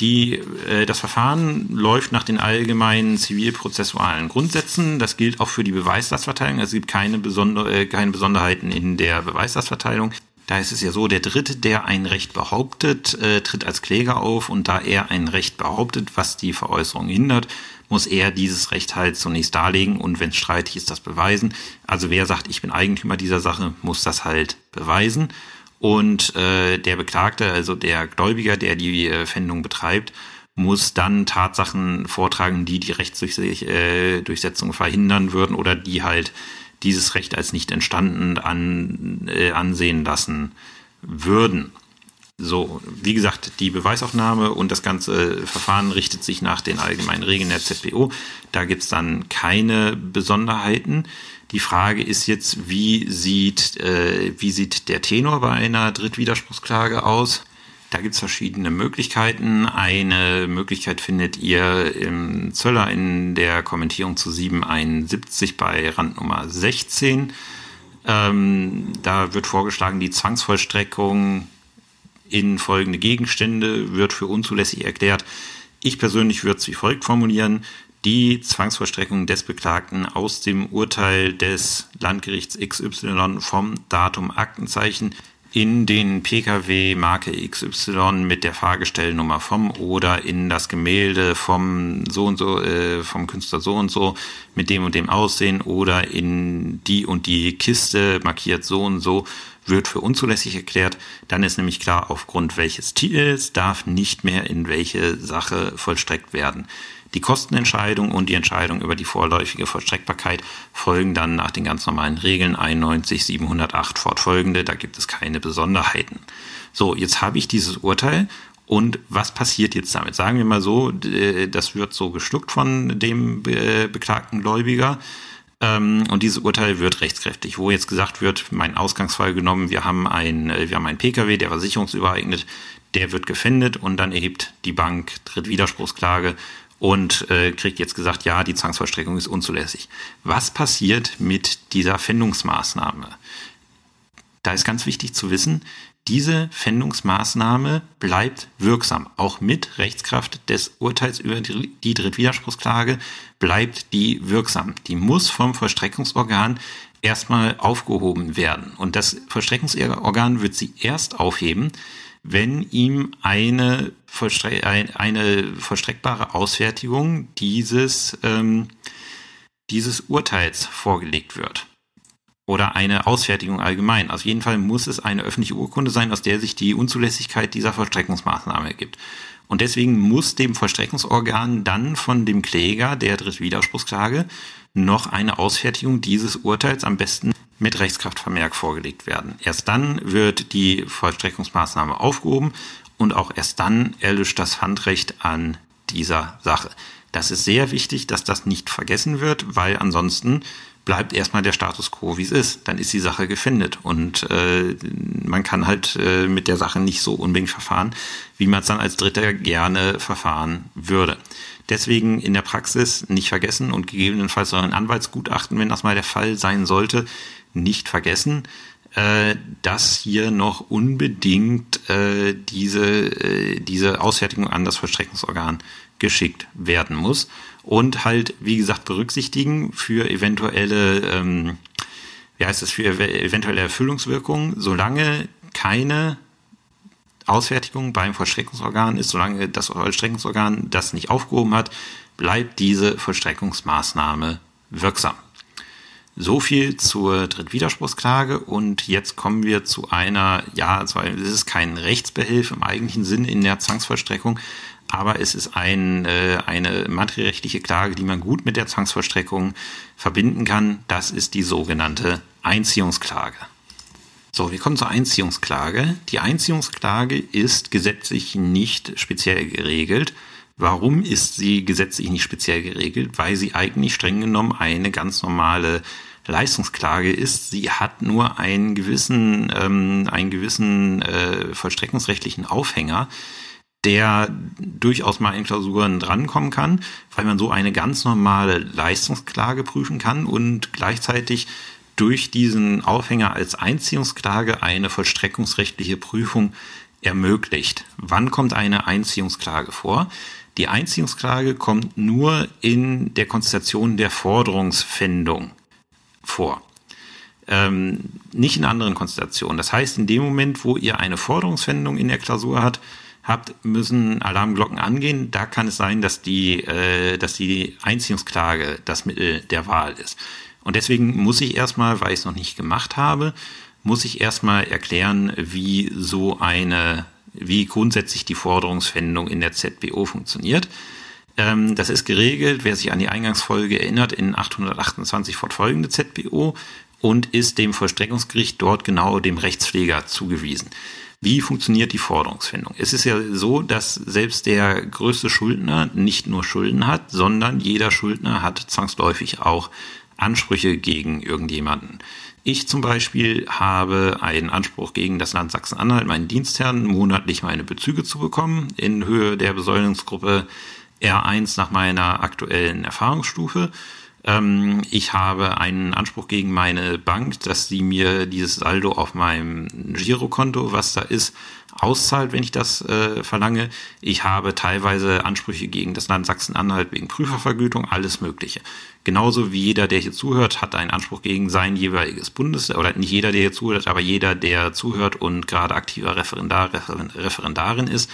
Die, äh, das Verfahren läuft nach den allgemeinen zivilprozessualen Grundsätzen. Das gilt auch für die Beweislastverteilung. Es gibt keine, besondere, äh, keine Besonderheiten in der Beweislastverteilung. Da ist es ja so, der Dritte, der ein Recht behauptet, äh, tritt als Kläger auf und da er ein Recht behauptet, was die Veräußerung hindert, muss er dieses Recht halt zunächst darlegen und wenn es streitig ist, das beweisen. Also wer sagt, ich bin Eigentümer dieser Sache, muss das halt beweisen. Und äh, der Beklagte, also der Gläubiger, der die äh, Pfändung betreibt, muss dann Tatsachen vortragen, die die Rechtsdurchsetzung äh, verhindern würden oder die halt dieses Recht als nicht entstanden an, äh, ansehen lassen würden. So, wie gesagt, die Beweisaufnahme und das ganze Verfahren richtet sich nach den allgemeinen Regeln der ZPO. Da gibt's dann keine Besonderheiten. Die Frage ist jetzt, wie sieht, äh, wie sieht der Tenor bei einer Drittwiderspruchsklage aus? Da gibt's verschiedene Möglichkeiten. Eine Möglichkeit findet ihr im Zöller in der Kommentierung zu 771 bei Randnummer 16. Ähm, da wird vorgeschlagen, die Zwangsvollstreckung in folgende Gegenstände wird für unzulässig erklärt. Ich persönlich würde es wie folgt formulieren. Die Zwangsvollstreckung des Beklagten aus dem Urteil des Landgerichts XY vom Datum Aktenzeichen in den Pkw Marke XY mit der Fahrgestellnummer vom oder in das Gemälde vom so und so, äh, vom Künstler so und so mit dem und dem Aussehen oder in die und die Kiste markiert so und so wird für unzulässig erklärt. Dann ist nämlich klar, aufgrund welches Titels darf nicht mehr in welche Sache vollstreckt werden. Die Kostenentscheidung und die Entscheidung über die vorläufige Vollstreckbarkeit folgen dann nach den ganz normalen Regeln 91, 708 fortfolgende. Da gibt es keine Besonderheiten. So, jetzt habe ich dieses Urteil und was passiert jetzt damit? Sagen wir mal so, das wird so gestuckt von dem beklagten Gläubiger. Ähm, und dieses Urteil wird rechtskräftig, wo jetzt gesagt wird, mein Ausgangsfall genommen, wir haben ein, äh, wir haben einen Pkw, der versicherungsübereignet, der wird gefändet und dann erhebt die Bank Drittwiderspruchsklage und äh, kriegt jetzt gesagt, ja, die Zwangsvollstreckung ist unzulässig. Was passiert mit dieser Fändungsmaßnahme? Da ist ganz wichtig zu wissen, diese Fändungsmaßnahme bleibt wirksam. Auch mit Rechtskraft des Urteils über die Drittwiderspruchsklage bleibt die wirksam. Die muss vom Vollstreckungsorgan erstmal aufgehoben werden. Und das Vollstreckungsorgan wird sie erst aufheben, wenn ihm eine, vollstre eine vollstreckbare Ausfertigung dieses, ähm, dieses Urteils vorgelegt wird. Oder eine Ausfertigung allgemein. Auf jeden Fall muss es eine öffentliche Urkunde sein, aus der sich die Unzulässigkeit dieser Vollstreckungsmaßnahme ergibt. Und deswegen muss dem Vollstreckungsorgan dann von dem Kläger der Drittwiderspruchsklage noch eine Ausfertigung dieses Urteils am besten mit Rechtskraftvermerk vorgelegt werden. Erst dann wird die Vollstreckungsmaßnahme aufgehoben und auch erst dann erlischt das Pfandrecht an dieser Sache. Das ist sehr wichtig, dass das nicht vergessen wird, weil ansonsten bleibt erstmal der Status quo, wie es ist. Dann ist die Sache gefändet und äh, man kann halt äh, mit der Sache nicht so unbedingt verfahren, wie man es dann als Dritter gerne verfahren würde. Deswegen in der Praxis nicht vergessen und gegebenenfalls auch ein Anwaltsgutachten, wenn das mal der Fall sein sollte, nicht vergessen, äh, dass hier noch unbedingt äh, diese, äh, diese Ausfertigung an das Vollstreckungsorgan geschickt werden muss. Und halt, wie gesagt, berücksichtigen für eventuelle, ähm, wie heißt es, für eventuelle Erfüllungswirkungen, solange keine Ausfertigung beim Vollstreckungsorgan ist, solange das Vollstreckungsorgan das nicht aufgehoben hat, bleibt diese Vollstreckungsmaßnahme wirksam. So viel zur Drittwiderspruchsklage und jetzt kommen wir zu einer, ja, es ist kein Rechtsbehelf im eigentlichen Sinn in der Zwangsvollstreckung, aber es ist ein, äh, eine materiellrechtliche Klage, die man gut mit der Zwangsvollstreckung verbinden kann. Das ist die sogenannte Einziehungsklage. So, wir kommen zur Einziehungsklage. Die Einziehungsklage ist gesetzlich nicht speziell geregelt. Warum ist sie gesetzlich nicht speziell geregelt? Weil sie eigentlich streng genommen eine ganz normale Leistungsklage ist. Sie hat nur einen gewissen, ähm, einen gewissen äh, vollstreckungsrechtlichen Aufhänger, der durchaus mal in Klausuren drankommen kann, weil man so eine ganz normale Leistungsklage prüfen kann und gleichzeitig durch diesen Aufhänger als Einziehungsklage eine vollstreckungsrechtliche Prüfung ermöglicht. Wann kommt eine Einziehungsklage vor? Die Einziehungsklage kommt nur in der Konstellation der Forderungsfindung vor. Ähm, nicht in anderen Konstellationen. Das heißt, in dem Moment, wo ihr eine Forderungsfindung in der Klausur hat, habt, müssen Alarmglocken angehen. Da kann es sein, dass die, äh, dass die Einziehungsklage das Mittel der Wahl ist. Und deswegen muss ich erstmal, weil ich es noch nicht gemacht habe, muss ich erstmal erklären, wie so eine, wie grundsätzlich die Forderungsfindung in der ZBO funktioniert. Ähm, das ist geregelt, wer sich an die Eingangsfolge erinnert, in 828 fortfolgende ZBO und ist dem Vollstreckungsgericht dort genau dem Rechtspfleger zugewiesen. Wie funktioniert die Forderungsfindung? Es ist ja so, dass selbst der größte Schuldner nicht nur Schulden hat, sondern jeder Schuldner hat zwangsläufig auch Ansprüche gegen irgendjemanden. Ich zum Beispiel habe einen Anspruch gegen das Land Sachsen-Anhalt, meinen Dienstherrn, monatlich meine Bezüge zu bekommen in Höhe der Besoldungsgruppe R1 nach meiner aktuellen Erfahrungsstufe. Ähm, ich habe einen Anspruch gegen meine Bank, dass sie mir dieses Saldo auf meinem Girokonto, was da ist, auszahlt, wenn ich das äh, verlange. Ich habe teilweise Ansprüche gegen das Land Sachsen-Anhalt wegen Prüfervergütung, alles Mögliche. Genauso wie jeder, der hier zuhört, hat einen Anspruch gegen sein jeweiliges Bundes, oder nicht jeder, der hier zuhört, aber jeder, der zuhört und gerade aktiver Referendar, Referendarin ist.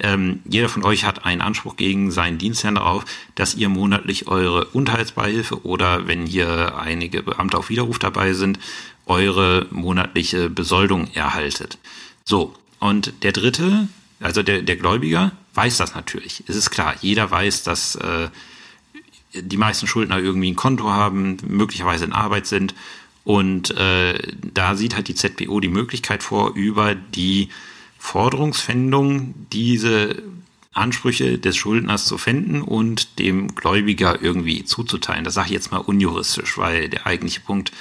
Ähm, jeder von euch hat einen Anspruch gegen seinen Dienstherrn darauf, dass ihr monatlich eure Unterhaltsbeihilfe oder wenn hier einige Beamte auf Widerruf dabei sind, eure monatliche Besoldung erhaltet. So, und der dritte, also der, der Gläubiger, weiß das natürlich. Es ist klar, jeder weiß, dass äh, die meisten Schuldner irgendwie ein Konto haben, möglicherweise in Arbeit sind. Und äh, da sieht halt die ZBO die Möglichkeit vor, über die Forderungsfändung diese Ansprüche des Schuldners zu fänden und dem Gläubiger irgendwie zuzuteilen. Das sage ich jetzt mal unjuristisch, weil der eigentliche Punkt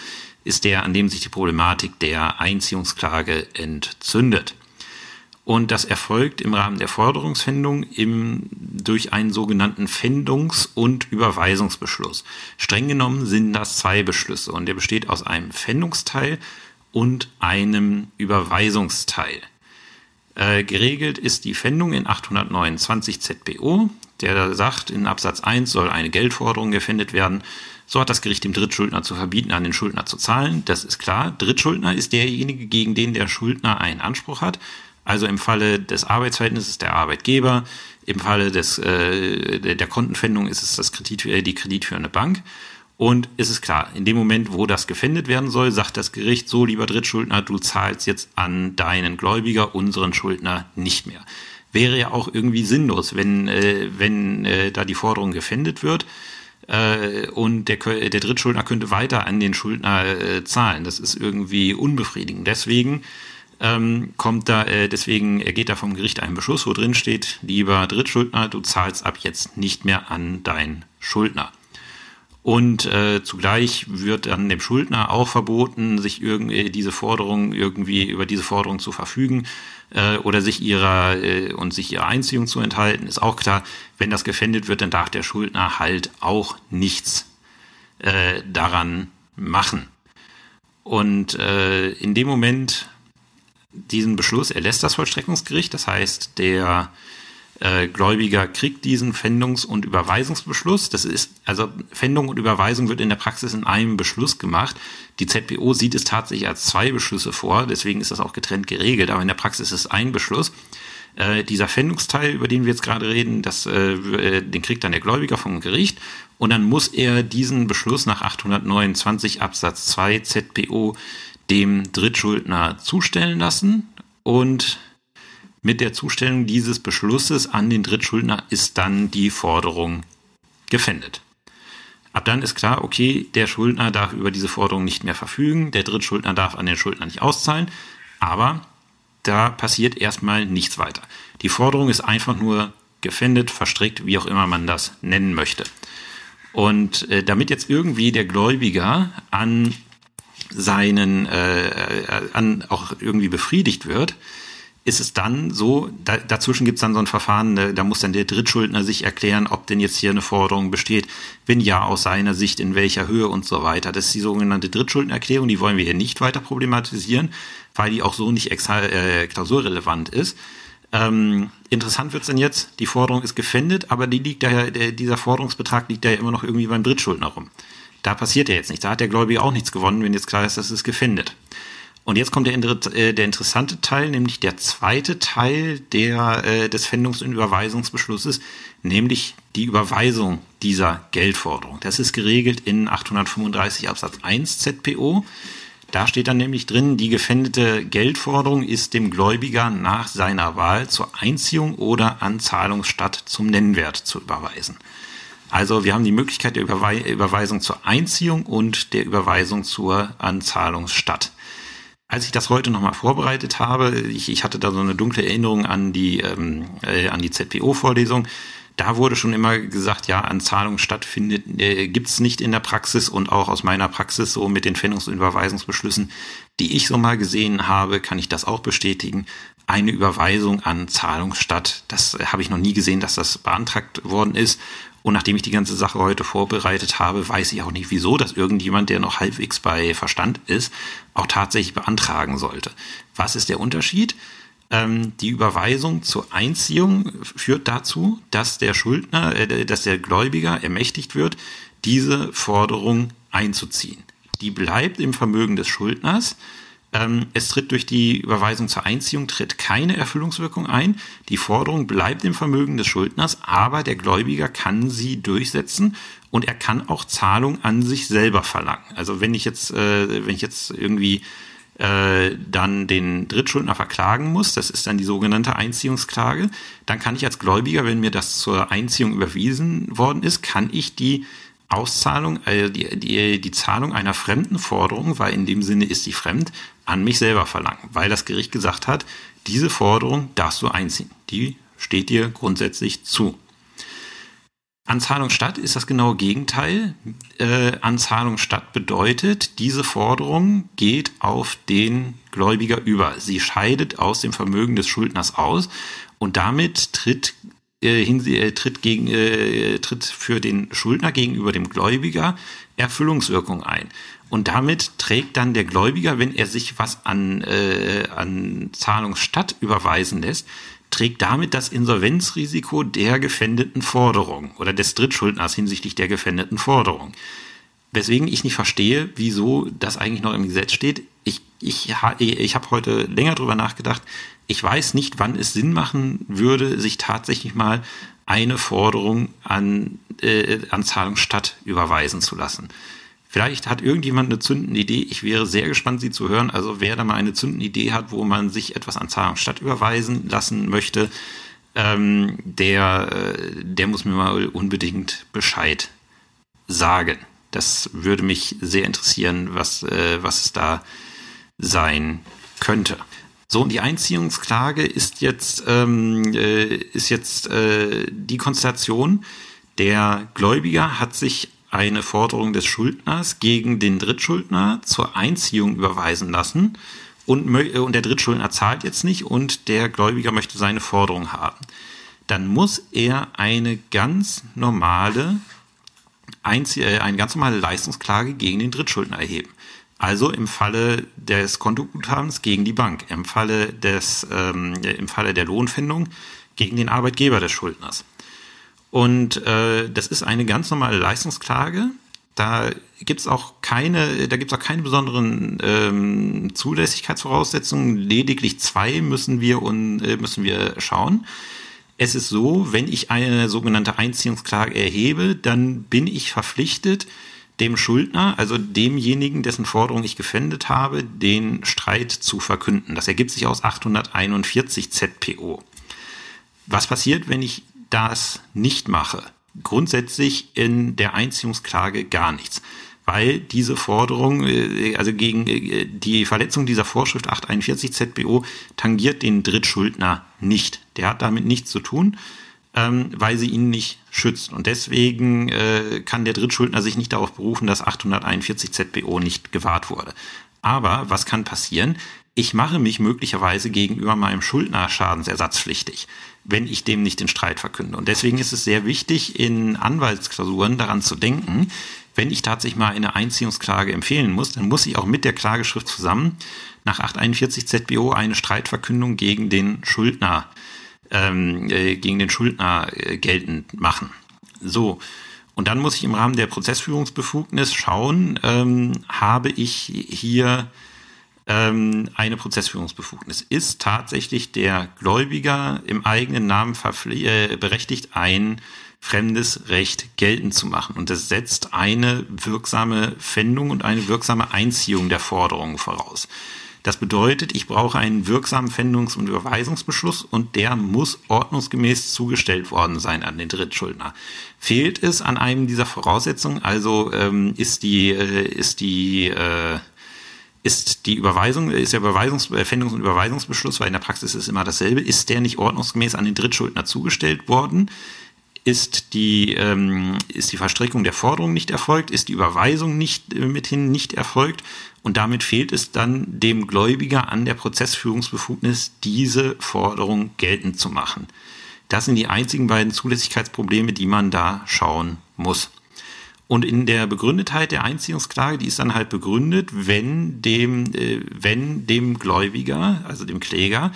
ist der, an dem sich die Problematik der Einziehungsklage entzündet. Und das erfolgt im Rahmen der Forderungsfindung im, durch einen sogenannten Findungs- und Überweisungsbeschluss. Streng genommen sind das zwei Beschlüsse und der besteht aus einem Fändungsteil und einem Überweisungsteil. Äh, geregelt ist die Fändung in 829 ZBO, der sagt, in Absatz 1 soll eine Geldforderung gefändet werden. So hat das Gericht dem Drittschuldner zu verbieten, an den Schuldner zu zahlen. Das ist klar. Drittschuldner ist derjenige, gegen den der Schuldner einen Anspruch hat. Also im Falle des Arbeitsverhältnisses der Arbeitgeber, im Falle des, äh, der Kontenfindung ist es das Kredit, äh, die kreditführende Bank. Und es ist klar, in dem Moment, wo das gefändet werden soll, sagt das Gericht, so lieber Drittschuldner, du zahlst jetzt an deinen Gläubiger, unseren Schuldner nicht mehr. Wäre ja auch irgendwie sinnlos, wenn, äh, wenn äh, da die Forderung gefändet wird äh, und der, der Drittschuldner könnte weiter an den Schuldner äh, zahlen. Das ist irgendwie unbefriedigend. Deswegen ähm, kommt da, äh, deswegen ergeht da vom Gericht ein Beschluss, wo drin steht, lieber Drittschuldner, du zahlst ab jetzt nicht mehr an deinen Schuldner. Und äh, zugleich wird dann dem Schuldner auch verboten, sich irgendwie diese Forderung irgendwie über diese Forderung zu verfügen äh, oder sich ihrer äh, und sich ihrer Einziehung zu enthalten. Ist auch klar, wenn das gefändet wird, dann darf der Schuldner halt auch nichts äh, daran machen. Und äh, in dem Moment, diesen Beschluss erlässt das Vollstreckungsgericht. Das heißt, der äh, Gläubiger kriegt diesen Fändungs- und Überweisungsbeschluss. Das ist, also Fändung und Überweisung wird in der Praxis in einem Beschluss gemacht. Die ZBO sieht es tatsächlich als zwei Beschlüsse vor, deswegen ist das auch getrennt geregelt, aber in der Praxis ist es ein Beschluss. Äh, dieser Fändungsteil, über den wir jetzt gerade reden, das, äh, äh den kriegt dann der Gläubiger vom Gericht und dann muss er diesen Beschluss nach 829 Absatz 2 ZPO dem Drittschuldner zustellen lassen und mit der Zustellung dieses Beschlusses an den Drittschuldner ist dann die Forderung gefändet. Ab dann ist klar, okay, der Schuldner darf über diese Forderung nicht mehr verfügen, der Drittschuldner darf an den Schuldner nicht auszahlen, aber da passiert erstmal nichts weiter. Die Forderung ist einfach nur gefändet, verstrickt, wie auch immer man das nennen möchte. Und äh, damit jetzt irgendwie der Gläubiger an seinen äh, an auch irgendwie befriedigt wird, ist es dann so, da, dazwischen gibt es dann so ein Verfahren, da, da muss dann der Drittschuldner sich erklären, ob denn jetzt hier eine Forderung besteht, wenn ja, aus seiner Sicht, in welcher Höhe und so weiter. Das ist die sogenannte Drittschuldnerklärung, die wollen wir hier nicht weiter problematisieren, weil die auch so nicht äh, klausurrelevant ist. Ähm, interessant wird's dann jetzt, die Forderung ist gefändet, aber die liegt daher, der, dieser Forderungsbetrag liegt da ja immer noch irgendwie beim Drittschuldner rum Da passiert ja jetzt nichts. Da hat der Gläubiger auch nichts gewonnen, wenn jetzt klar ist, dass es gefändet. Und jetzt kommt der, äh, der interessante Teil, nämlich der zweite Teil der, äh, des Pfändungs- und Überweisungsbeschlusses, nämlich die Überweisung dieser Geldforderung. Das ist geregelt in 835 Absatz 1 ZPO. Da steht dann nämlich drin, die gefändete Geldforderung ist dem Gläubiger nach seiner Wahl zur Einziehung oder Anzahlung statt zum Nennwert zu überweisen. Also wir haben die Möglichkeit der Überweisung zur Einziehung und der Überweisung zur Anzahlung statt als ich das heute nochmal vorbereitet habe, ich, ich hatte da so eine dunkle Erinnerung an die, ähm, äh, die ZPO-Vorlesung. Da wurde schon immer gesagt, ja, an Zahlungen stattfindet, äh, gibt's nicht in der Praxis und auch aus meiner Praxis so mit den Findungs- und Überweisungsbeschlüssen, die ich so mal gesehen habe, kann ich das auch bestätigen. Eine Überweisung an Zahlung statt. Das habe ich noch nie gesehen, dass das beantragt worden ist. Und nachdem ich die ganze Sache heute vorbereitet habe, weiß ich auch nicht, wieso das irgendjemand, der noch halbwegs bei Verstand ist, auch tatsächlich beantragen sollte. Was ist der Unterschied? Ähm, die Überweisung zur Einziehung führt dazu, dass der Schuldner, äh, dass der Gläubiger ermächtigt wird, diese Forderung einzuziehen. Die bleibt im Vermögen des Schuldners ähm, es tritt durch die Überweisung zur Einziehung tritt keine Erfüllungswirkung ein. Die Forderung bleibt im Vermögen des Schuldners, aber der Gläubiger kann sie durchsetzen und er kann auch Zahlung an sich selber verlangen. Also wenn ich jetzt, äh, wenn ich jetzt irgendwie äh, dann den Drittschuldner verklagen muss, das ist dann die sogenannte Einziehungsklage, dann kann ich als Gläubiger, wenn mir das zur Einziehung überwiesen worden ist, kann ich die Auszahlung, äh, die, die, die Zahlung einer fremden Forderung, weil in dem Sinne ist sie fremd, an mich selber verlangen, weil das Gericht gesagt hat, diese Forderung darfst du einziehen. Die steht dir grundsätzlich zu. Anzahlung statt ist das genaue Gegenteil. Äh, Anzahlung statt bedeutet, diese Forderung geht auf den Gläubiger über. Sie scheidet aus dem Vermögen des Schuldners aus und damit tritt, äh, hin, äh, tritt, gegen, äh, tritt für den Schuldner gegenüber dem Gläubiger Erfüllungswirkung ein. Und damit trägt dann der Gläubiger, wenn er sich was an, äh, an Zahlungsstatt überweisen lässt, trägt damit das Insolvenzrisiko der gefändeten Forderung oder des Drittschuldners hinsichtlich der gefändeten Forderung. Weswegen ich nicht verstehe, wieso das eigentlich noch im Gesetz steht. Ich, ich, ich habe heute länger drüber nachgedacht. Ich weiß nicht, wann es Sinn machen würde, sich tatsächlich mal eine Forderung an, äh, an Zahlungsstatt überweisen zu lassen. Vielleicht hat irgendjemand eine zündende Idee. Ich wäre sehr gespannt, sie zu hören. Also wer da mal eine zündende Idee hat, wo man sich etwas an Zahlung statt überweisen lassen möchte, ähm, der, äh, der muss mir mal unbedingt Bescheid sagen. Das würde mich sehr interessieren, was, äh, was es da sein könnte. So, und die Einziehungsklage ist jetzt, ähm, äh, ist jetzt äh, die Konstellation, der Gläubiger hat sich eine Forderung des Schuldners gegen den Drittschuldner zur Einziehung überweisen lassen und, äh, und der Drittschuldner zahlt jetzt nicht und der Gläubiger möchte seine Forderung haben. Dann muss er eine ganz normale Einzie äh, eine ganz normale Leistungsklage gegen den Drittschuldner erheben. Also im Falle des Kontoguthabens gegen die Bank, im Falle des, ähm, im Falle der Lohnfindung gegen den Arbeitgeber des Schuldners. Und äh, das ist eine ganz normale Leistungsklage. Da gibt's auch keine, da gibt's auch keine besonderen ähm, Zulässigkeitsvoraussetzungen. Lediglich zwei müssen wir und äh, müssen wir schauen. Es ist so, wenn ich eine sogenannte Einziehungsklage erhebe, dann bin ich verpflichtet, dem Schuldner, also demjenigen, dessen Forderung ich gefändet habe, den Streit zu verkünden. Das ergibt sich aus 841 ZPO. Was passiert, wenn ich das nicht mache, grundsätzlich in der Einziehungsklage gar nichts. Weil diese Forderung, äh, also gegen äh, die Verletzung dieser Vorschrift 841 ZBO tangiert den Drittschuldner nicht. Der hat damit nichts zu tun, ähm, weil sie ihn nicht schützt. Und deswegen äh, kann der Drittschuldner sich nicht darauf berufen, dass 841 ZBO nicht gewahrt wurde. Aber was kann passieren? Ich mache mich möglicherweise gegenüber meinem Schuldner schadensersatzpflichtig wenn ich dem nicht den Streit verkünde. Und deswegen ist es sehr wichtig, in Anwaltsklausuren daran zu denken, wenn ich tatsächlich mal eine Einziehungsklage empfehlen muss, dann muss ich auch mit der Klageschrift zusammen nach 841 ZBO eine Streitverkündung gegen den Schuldner, ähm, äh, gegen den Schuldner äh, geltend machen. So. Und dann muss ich im Rahmen der Prozessführungsbefugnis schauen, ähm, habe ich hier ähm, eine Prozessführungsbefugnis. Ist tatsächlich der Gläubiger im eigenen Namen äh, berechtigt, ein fremdes Recht geltend zu machen. Und das setzt eine wirksame Fändung und eine wirksame Einziehung der Forderungen voraus. Das bedeutet, ich brauche einen wirksamen Fändungs- und Überweisungsbeschluss und der muss ordnungsgemäß zugestellt worden sein an den Drittschuldner. Fehlt es an einem dieser Voraussetzungen, also ähm, ist die, äh, ist die, äh, ist die Überweisung, ist der Überweisungs-, Fändungs- und Überweisungsbeschluss, weil in der Praxis ist immer dasselbe, ist der nicht ordnungsgemäß an den Drittschuldner zugestellt worden? ist die, ähm, ist die Verstrickung der Forderung nicht erfolgt, ist die Überweisung nicht äh, mithin nicht erfolgt und damit fehlt es dann dem Gläubiger an der Prozessführungsbefugnis, diese Forderung geltend zu machen. Das sind die einzigen beiden Zulässigkeitsprobleme, die man da schauen muss. Und in der Begründetheit der Einziehungsklage, die ist dann halt begründet, wenn dem, äh, wenn dem Gläubiger, also dem Kläger,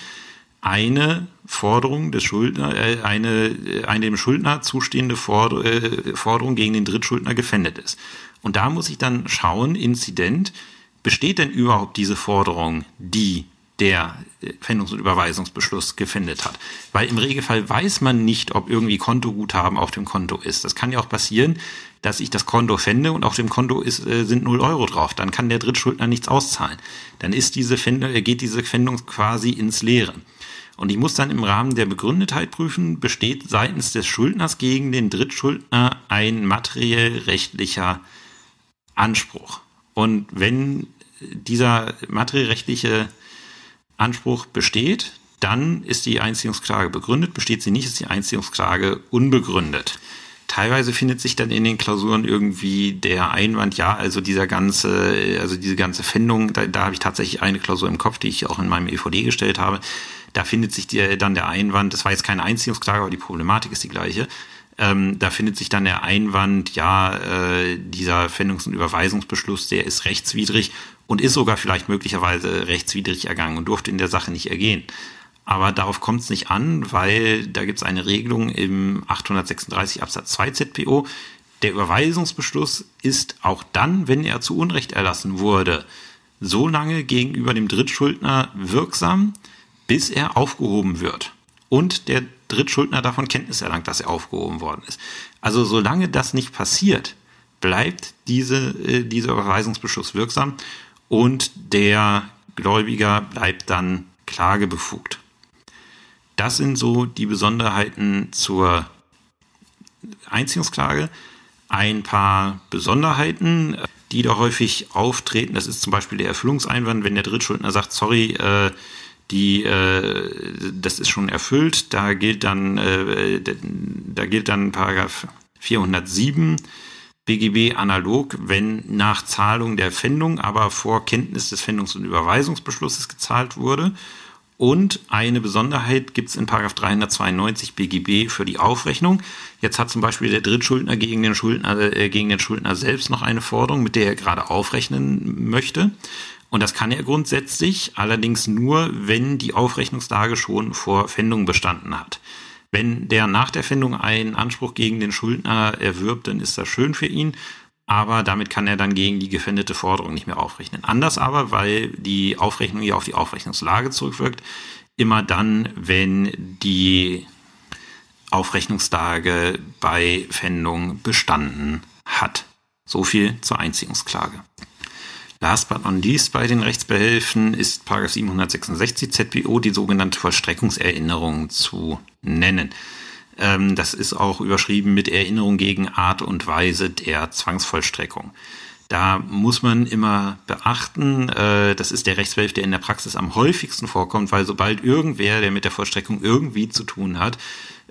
eine Forderung des Schuldner, äh, eine, äh, eine dem Schuldner zustehende Forder, äh, Forderung gegen den Drittschuldner gefändet ist. Und da muss ich dann schauen, Inzident, besteht denn überhaupt diese Forderung, die der äh, Pfändungs- und Überweisungsbeschluss gefändet hat. Weil im Regelfall weiß man nicht, ob irgendwie Kontoguthaben auf dem Konto ist. Das kann ja auch passieren, dass ich das Konto fände und auf dem Konto ist, äh, sind 0 Euro drauf. Dann kann der Drittschuldner nichts auszahlen. Dann ist diese Fändung, äh, geht diese Fändung quasi ins Leere. Und ich muss dann im Rahmen der Begründetheit prüfen, besteht seitens des Schuldners gegen den Drittschuldner ein materiell rechtlicher Anspruch. Und wenn dieser materiell rechtliche Anspruch besteht, dann ist die Einziehungsklage begründet. Besteht sie nicht, ist die Einziehungsklage unbegründet. Teilweise findet sich dann in den Klausuren irgendwie der Einwand, ja, also dieser ganze, also diese ganze Fendung, da, da habe ich tatsächlich eine Klausur im Kopf, die ich auch in meinem EVD gestellt habe. Da findet sich die, dann der Einwand, das war jetzt keine Einziehungsklage, aber die Problematik ist die gleiche. Ähm, da findet sich dann der Einwand, ja, äh, dieser Fendungs- und Überweisungsbeschluss, der ist rechtswidrig und ist sogar vielleicht möglicherweise rechtswidrig ergangen und durfte in der Sache nicht ergehen. Aber darauf kommt es nicht an, weil da gibt es eine Regelung im 836 Absatz 2 ZPO. Der Überweisungsbeschluss ist auch dann, wenn er zu Unrecht erlassen wurde, so lange gegenüber dem Drittschuldner wirksam, bis er aufgehoben wird und der Drittschuldner davon Kenntnis erlangt, dass er aufgehoben worden ist. Also solange das nicht passiert, bleibt diese, äh, dieser Überweisungsbeschluss wirksam und der Gläubiger bleibt dann klagebefugt. Das sind so die Besonderheiten zur Einziehungsklage. Ein paar Besonderheiten, die da häufig auftreten, das ist zum Beispiel der Erfüllungseinwand, wenn der Drittschuldner sagt, sorry, äh, die, äh, das ist schon erfüllt, da gilt dann, äh, da gilt dann Paragraph 407 BGB analog, wenn nach Zahlung der Pfändung, aber vor Kenntnis des Pfändungs- und Überweisungsbeschlusses gezahlt wurde. Und eine Besonderheit gibt es in 392 BGB für die Aufrechnung. Jetzt hat zum Beispiel der Drittschuldner gegen den Schuldner, äh, gegen den Schuldner selbst noch eine Forderung, mit der er gerade aufrechnen möchte. Und das kann er grundsätzlich, allerdings nur, wenn die Aufrechnungslage schon vor Pfändung bestanden hat. Wenn der nach der Findung einen Anspruch gegen den Schuldner erwirbt, dann ist das schön für ihn. Aber damit kann er dann gegen die gefändete Forderung nicht mehr aufrechnen. Anders aber, weil die Aufrechnung ja auf die Aufrechnungslage zurückwirkt, immer dann, wenn die Aufrechnungslage bei Pfändung bestanden hat. So viel zur Einziehungsklage. Last but not least bei den Rechtsbehelfen ist 766 ZPO die sogenannte Vollstreckungserinnerung zu nennen. Ähm, das ist auch überschrieben mit Erinnerung gegen Art und Weise der Zwangsvollstreckung. Da muss man immer beachten, äh, das ist der Rechtsbehelf, der in der Praxis am häufigsten vorkommt, weil sobald irgendwer, der mit der Vollstreckung irgendwie zu tun hat,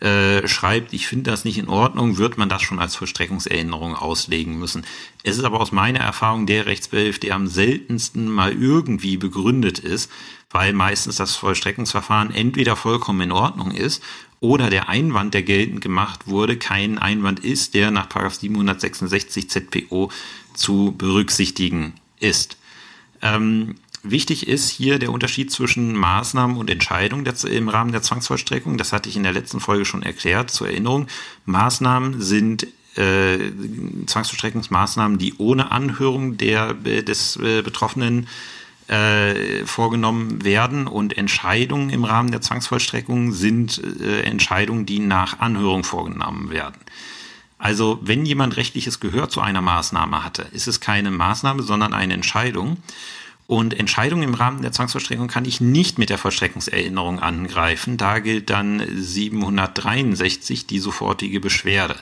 äh, schreibt, ich finde das nicht in Ordnung, wird man das schon als Vollstreckungserinnerung auslegen müssen. Es ist aber aus meiner Erfahrung der Rechtsbehelf, der am seltensten mal irgendwie begründet ist, weil meistens das Vollstreckungsverfahren entweder vollkommen in Ordnung ist oder der Einwand, der geltend gemacht wurde, kein Einwand ist, der nach 766 ZPO zu berücksichtigen ist. Ähm, Wichtig ist hier der Unterschied zwischen Maßnahmen und Entscheidungen im Rahmen der Zwangsvollstreckung. Das hatte ich in der letzten Folge schon erklärt, zur Erinnerung. Maßnahmen sind äh, Zwangsvollstreckungsmaßnahmen, die ohne Anhörung der, des äh, Betroffenen äh, vorgenommen werden und Entscheidungen im Rahmen der Zwangsvollstreckung sind äh, Entscheidungen, die nach Anhörung vorgenommen werden. Also wenn jemand rechtliches Gehör zu einer Maßnahme hatte, ist es keine Maßnahme, sondern eine Entscheidung. Und Entscheidungen im Rahmen der Zwangsvollstreckung kann ich nicht mit der Vollstreckungserinnerung angreifen. Da gilt dann 763 die sofortige Beschwerde.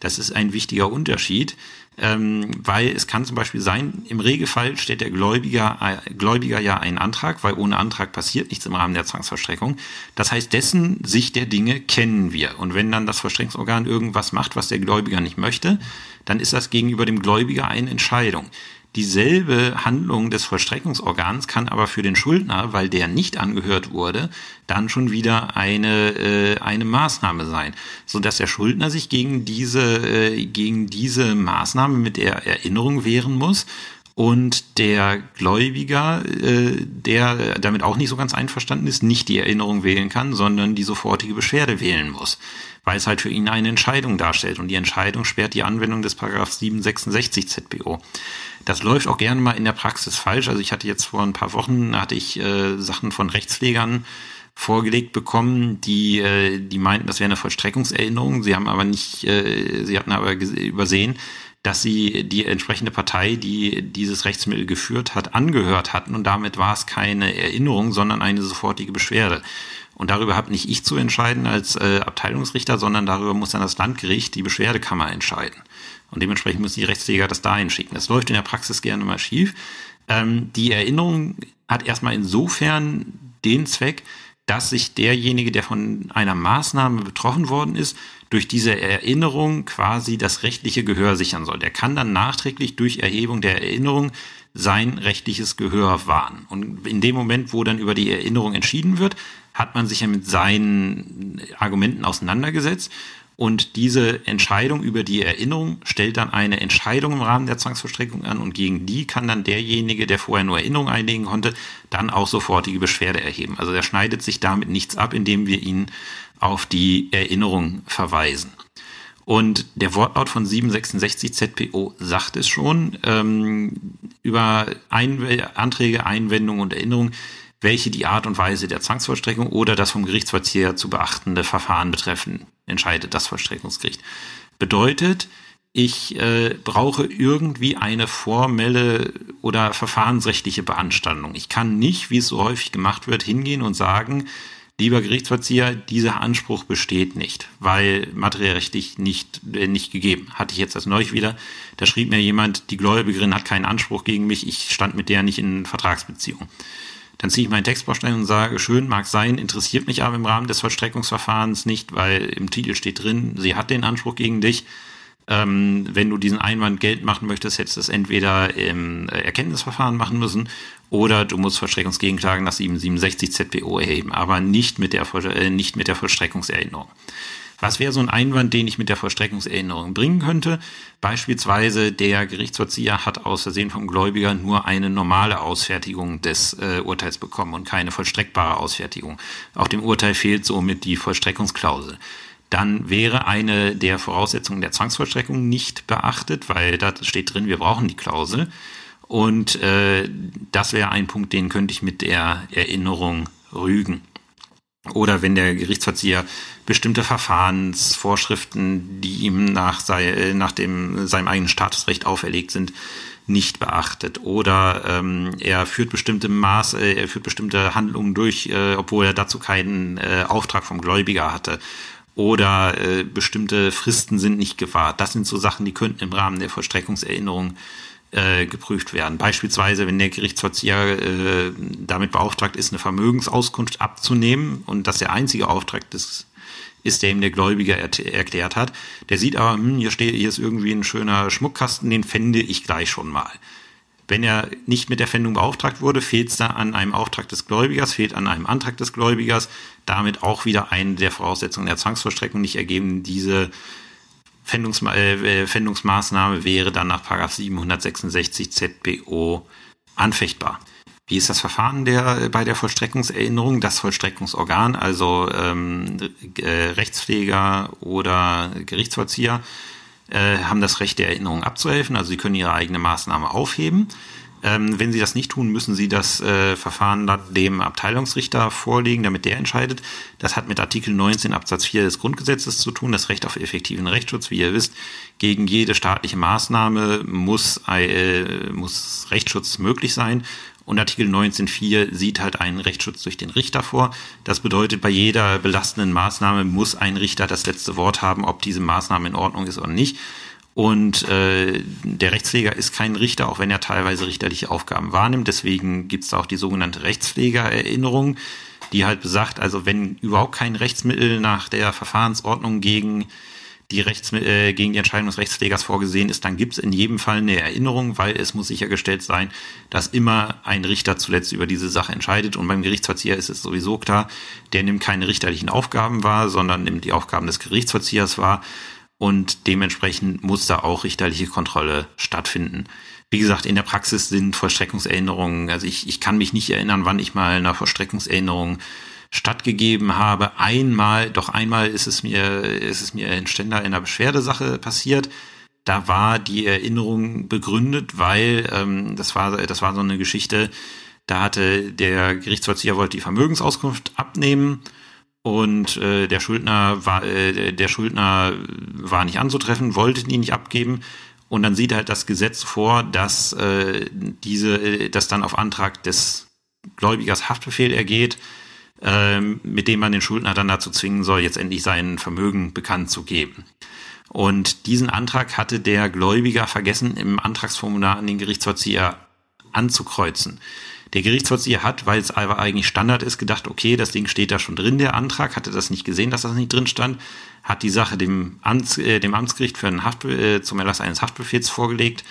Das ist ein wichtiger Unterschied, ähm, weil es kann zum Beispiel sein, im Regelfall stellt der Gläubiger, äh, Gläubiger ja einen Antrag, weil ohne Antrag passiert nichts im Rahmen der Zwangsvollstreckung. Das heißt, dessen Sicht der Dinge kennen wir. Und wenn dann das Vollstreckungsorgan irgendwas macht, was der Gläubiger nicht möchte, dann ist das gegenüber dem Gläubiger eine Entscheidung. Dieselbe Handlung des Vollstreckungsorgans kann aber für den Schuldner, weil der nicht angehört wurde, dann schon wieder eine, äh, eine Maßnahme sein, so dass der Schuldner sich gegen diese, äh, gegen diese Maßnahme mit der Erinnerung wehren muss und der Gläubiger, äh, der damit auch nicht so ganz einverstanden ist, nicht die Erinnerung wählen kann, sondern die sofortige Beschwerde wählen muss, weil es halt für ihn eine Entscheidung darstellt und die Entscheidung sperrt die Anwendung des Paragraph 766 ZBO. Das läuft auch gerne mal in der Praxis falsch. Also ich hatte jetzt vor ein paar Wochen, hatte ich äh, Sachen von Rechtspflegern vorgelegt bekommen, die, äh, die meinten, das wäre eine Vollstreckungserinnerung. Sie haben aber nicht, äh, sie hatten aber übersehen, dass sie die entsprechende Partei, die dieses Rechtsmittel geführt hat, angehört hatten und damit war es keine Erinnerung, sondern eine sofortige Beschwerde. Und darüber habe nicht ich zu entscheiden als äh, Abteilungsrichter, sondern darüber muss dann das Landgericht, die Beschwerdekammer entscheiden. Und dementsprechend müssen die Rechtspfleger das dahin schicken. Das läuft in der Praxis gerne mal schief. Ähm, die Erinnerung hat erstmal insofern den Zweck, dass sich derjenige, der von einer Maßnahme betroffen worden ist, durch diese Erinnerung quasi das rechtliche Gehör sichern soll. Der kann dann nachträglich durch Erhebung der Erinnerung sein rechtliches Gehör wahren. Und in dem Moment, wo dann über die Erinnerung entschieden wird, hat man sich ja mit seinen Argumenten auseinandergesetzt und diese Entscheidung über die Erinnerung stellt dann eine Entscheidung im Rahmen der Zwangsvollstreckung an und gegen die kann dann derjenige, der vorher nur Erinnerung einlegen konnte, dann auch sofortige Beschwerde erheben. Also er schneidet sich damit nichts ab, indem wir ihn auf die Erinnerung verweisen. Und der Wortlaut von 766 ZPO sagt es schon ähm, über Einw Anträge, Einwendungen und Erinnerungen welche die Art und Weise der Zwangsvollstreckung oder das vom Gerichtsvollzieher zu beachtende Verfahren betreffen, entscheidet das Vollstreckungsgericht. Bedeutet, ich äh, brauche irgendwie eine formelle oder verfahrensrechtliche Beanstandung. Ich kann nicht, wie es so häufig gemacht wird, hingehen und sagen, lieber Gerichtsvollzieher, dieser Anspruch besteht nicht, weil materiellrechtlich nicht, äh, nicht gegeben. Hatte ich jetzt das neulich wieder. Da schrieb mir jemand, die Gläubigerin hat keinen Anspruch gegen mich, ich stand mit der nicht in Vertragsbeziehung. Dann ziehe ich meinen Textbaustein und sage, schön, mag sein, interessiert mich aber im Rahmen des Vollstreckungsverfahrens nicht, weil im Titel steht drin, sie hat den Anspruch gegen dich. Ähm, wenn du diesen Einwand Geld machen möchtest, hättest du es entweder im äh, Erkenntnisverfahren machen müssen oder du musst Vollstreckungsgegenklagen nach 767 ZPO erheben, aber nicht mit der, äh, nicht mit der Vollstreckungserinnerung. Was wäre so ein Einwand, den ich mit der Vollstreckungserinnerung bringen könnte? Beispielsweise der Gerichtsvollzieher hat aus Versehen vom Gläubiger nur eine normale Ausfertigung des äh, Urteils bekommen und keine vollstreckbare Ausfertigung. Auf dem Urteil fehlt somit die Vollstreckungsklausel dann wäre eine der Voraussetzungen der Zwangsvollstreckung nicht beachtet, weil da steht drin, wir brauchen die Klausel. Und äh, das wäre ein Punkt, den könnte ich mit der Erinnerung rügen. Oder wenn der Gerichtsverzieher bestimmte Verfahrensvorschriften, die ihm nach, sei, äh, nach dem, seinem eigenen Statusrecht auferlegt sind, nicht beachtet. Oder ähm, er führt bestimmte Maß, äh, er führt bestimmte Handlungen durch, äh, obwohl er dazu keinen äh, Auftrag vom Gläubiger hatte. Oder äh, bestimmte Fristen sind nicht gewahrt. Das sind so Sachen, die könnten im Rahmen der Vollstreckungserinnerung äh, geprüft werden. Beispielsweise, wenn der Gerichtsvollzieher äh, damit beauftragt ist, eine Vermögensauskunft abzunehmen und das der einzige Auftrag des ist, der ihm der Gläubiger erklärt hat. Der sieht aber, hm, hier steht, hier ist irgendwie ein schöner Schmuckkasten, den fände ich gleich schon mal. Wenn er nicht mit der Fändung beauftragt wurde, fehlt es da an einem Auftrag des Gläubigers, fehlt an einem Antrag des Gläubigers, damit auch wieder eine der Voraussetzungen der Zwangsvollstreckung nicht ergeben, diese Fändungsma äh, Fändungsmaßnahme wäre dann nach 766 ZBO anfechtbar. Wie ist das Verfahren der, bei der Vollstreckungserinnerung? Das Vollstreckungsorgan, also ähm, äh, Rechtspfleger oder Gerichtsvollzieher, äh, haben das Recht der Erinnerung abzuhelfen, also sie können ihre eigene Maßnahme aufheben. Ähm, wenn sie das nicht tun, müssen sie das äh, Verfahren dem Abteilungsrichter vorlegen, damit der entscheidet. Das hat mit Artikel 19 Absatz 4 des Grundgesetzes zu tun, das Recht auf effektiven Rechtsschutz. Wie ihr wisst, gegen jede staatliche Maßnahme muss, äh, muss Rechtsschutz möglich sein. Und Artikel 19.4 sieht halt einen Rechtsschutz durch den Richter vor. Das bedeutet, bei jeder belastenden Maßnahme muss ein Richter das letzte Wort haben, ob diese Maßnahme in Ordnung ist oder nicht. Und äh, der Rechtspfleger ist kein Richter, auch wenn er teilweise richterliche Aufgaben wahrnimmt. Deswegen gibt es da auch die sogenannte Rechtspflegererinnerung, die halt besagt, also wenn überhaupt kein Rechtsmittel nach der Verfahrensordnung gegen die, Rechts, äh, gegen die Entscheidung des Rechtspflegers vorgesehen ist, dann gibt es in jedem Fall eine Erinnerung, weil es muss sichergestellt sein, dass immer ein Richter zuletzt über diese Sache entscheidet. Und beim Gerichtsverzieher ist es sowieso klar, der nimmt keine richterlichen Aufgaben wahr, sondern nimmt die Aufgaben des Gerichtsverziehers wahr und dementsprechend muss da auch richterliche Kontrolle stattfinden. Wie gesagt, in der Praxis sind Vollstreckungserinnerungen, also ich, ich kann mich nicht erinnern, wann ich mal einer Vollstreckungserinnerung stattgegeben habe. Einmal, doch einmal ist es mir, ist es mir in Ständer in einer Beschwerdesache passiert. Da war die Erinnerung begründet, weil ähm, das war das war so eine Geschichte. Da hatte der Gerichtsvollzieher wollte die Vermögensauskunft abnehmen und äh, der Schuldner war äh, der Schuldner war nicht anzutreffen, wollte die nicht abgeben und dann sieht halt das Gesetz vor, dass äh, diese äh, dass dann auf Antrag des Gläubigers Haftbefehl ergeht, äh, mit dem man den Schuldner dann dazu zwingen soll, jetzt endlich sein Vermögen bekannt zu geben. Und diesen Antrag hatte der Gläubiger vergessen, im Antragsformular an den Gerichtsvollzieher anzukreuzen. Der Gerichtsvollzieher hat, weil es aber eigentlich Standard ist, gedacht, okay, das Ding steht da schon drin, der Antrag, hatte das nicht gesehen, dass das nicht drin stand, hat die Sache dem, Amts, äh, dem Amtsgericht für einen Haft, äh, zum Erlass eines Haftbefehls vorgelegt.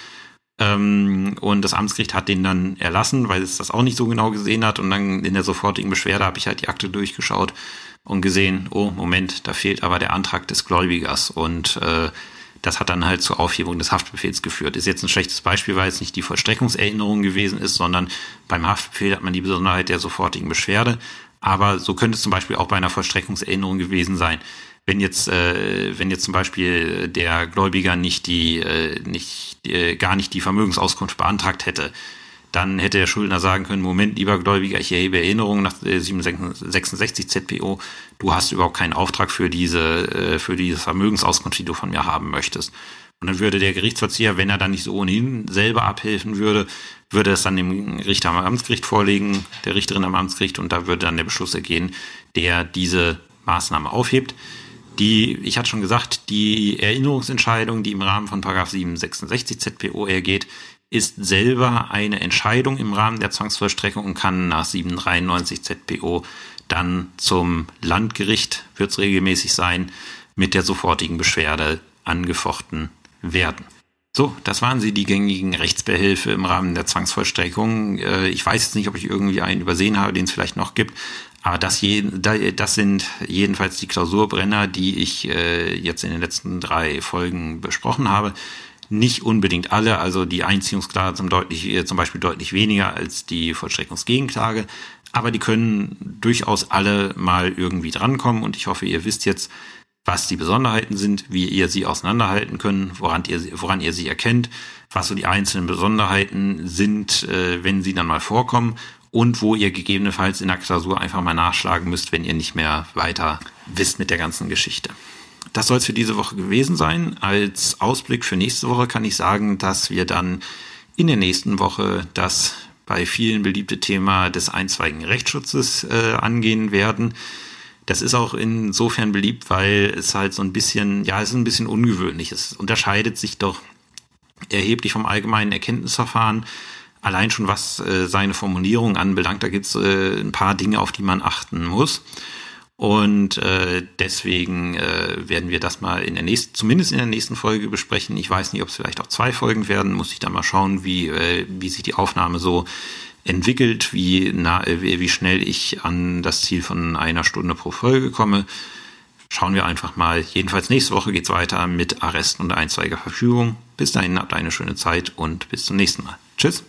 Ähm, und das Amtsgericht hat den dann erlassen, weil es das auch nicht so genau gesehen hat. Und dann in der sofortigen Beschwerde habe ich halt die Akte durchgeschaut und gesehen, oh, Moment, da fehlt aber der Antrag des Gläubigers. Und äh, das hat dann halt zur Aufhebung des Haftbefehls geführt. Ist jetzt ein schlechtes Beispiel, weil es nicht die Vollstreckungserinnerung gewesen ist, sondern beim Haftbefehl hat man die Besonderheit der sofortigen Beschwerde. Aber so könnte es zum Beispiel auch bei einer Vollstreckungserinnerung gewesen sein. Wenn jetzt, äh, wenn jetzt zum Beispiel der Gläubiger nicht die, äh, nicht, äh, gar nicht die Vermögensauskunft beantragt hätte, dann hätte der Schuldner sagen können, Moment, lieber Gläubiger, ich erhebe Erinnerungen nach 766 äh, ZPO, du hast überhaupt keinen Auftrag für diese, äh, für diese Vermögensauskunft, die du von mir haben möchtest. Und dann würde der Gerichtsverzieher, wenn er dann nicht so ohnehin selber abhelfen würde, würde es dann dem Richter am Amtsgericht vorlegen, der Richterin am Amtsgericht, und da würde dann der Beschluss ergehen, der diese Maßnahme aufhebt. Die, ich hatte schon gesagt, die Erinnerungsentscheidung, die im Rahmen von 766 ZPO ergeht, ist selber eine Entscheidung im Rahmen der Zwangsvollstreckung und kann nach 793 ZPO dann zum Landgericht, wird es regelmäßig sein, mit der sofortigen Beschwerde angefochten werden. So, das waren sie, die gängigen Rechtsbehelfe im Rahmen der Zwangsvollstreckung. Äh, ich weiß jetzt nicht, ob ich irgendwie einen übersehen habe, den es vielleicht noch gibt, aber das, das sind jedenfalls die Klausurbrenner, die ich äh, jetzt in den letzten drei Folgen besprochen habe. Nicht unbedingt alle, also die Einziehungsklage zum, deutlich, äh, zum Beispiel deutlich weniger als die Vollstreckungsgegenklage. Aber die können durchaus alle mal irgendwie drankommen und ich hoffe, ihr wisst jetzt, was die Besonderheiten sind, wie ihr sie auseinanderhalten könnt, woran ihr, woran ihr sie erkennt, was so die einzelnen Besonderheiten sind, äh, wenn sie dann mal vorkommen und wo ihr gegebenenfalls in der Klausur einfach mal nachschlagen müsst, wenn ihr nicht mehr weiter wisst mit der ganzen Geschichte. Das soll es für diese Woche gewesen sein. Als Ausblick für nächste Woche kann ich sagen, dass wir dann in der nächsten Woche das bei vielen beliebte Thema des einzweigen Rechtsschutzes äh, angehen werden. Das ist auch insofern beliebt, weil es halt so ein bisschen, ja, es ist ein bisschen ungewöhnlich. Es unterscheidet sich doch erheblich vom allgemeinen Erkenntnisverfahren. Allein schon was äh, seine Formulierung anbelangt, da gibt es äh, ein paar Dinge, auf die man achten muss. Und äh, deswegen äh, werden wir das mal in der nächsten, zumindest in der nächsten Folge besprechen. Ich weiß nicht, ob es vielleicht auch zwei Folgen werden. Muss ich da mal schauen, wie, äh, wie sich die Aufnahme so entwickelt, wie, na, äh, wie schnell ich an das Ziel von einer Stunde pro Folge komme. Schauen wir einfach mal. Jedenfalls nächste Woche geht's weiter mit Arrest und einstweiliger Verfügung. Bis dahin habt eine schöne Zeit und bis zum nächsten Mal. Tschüss.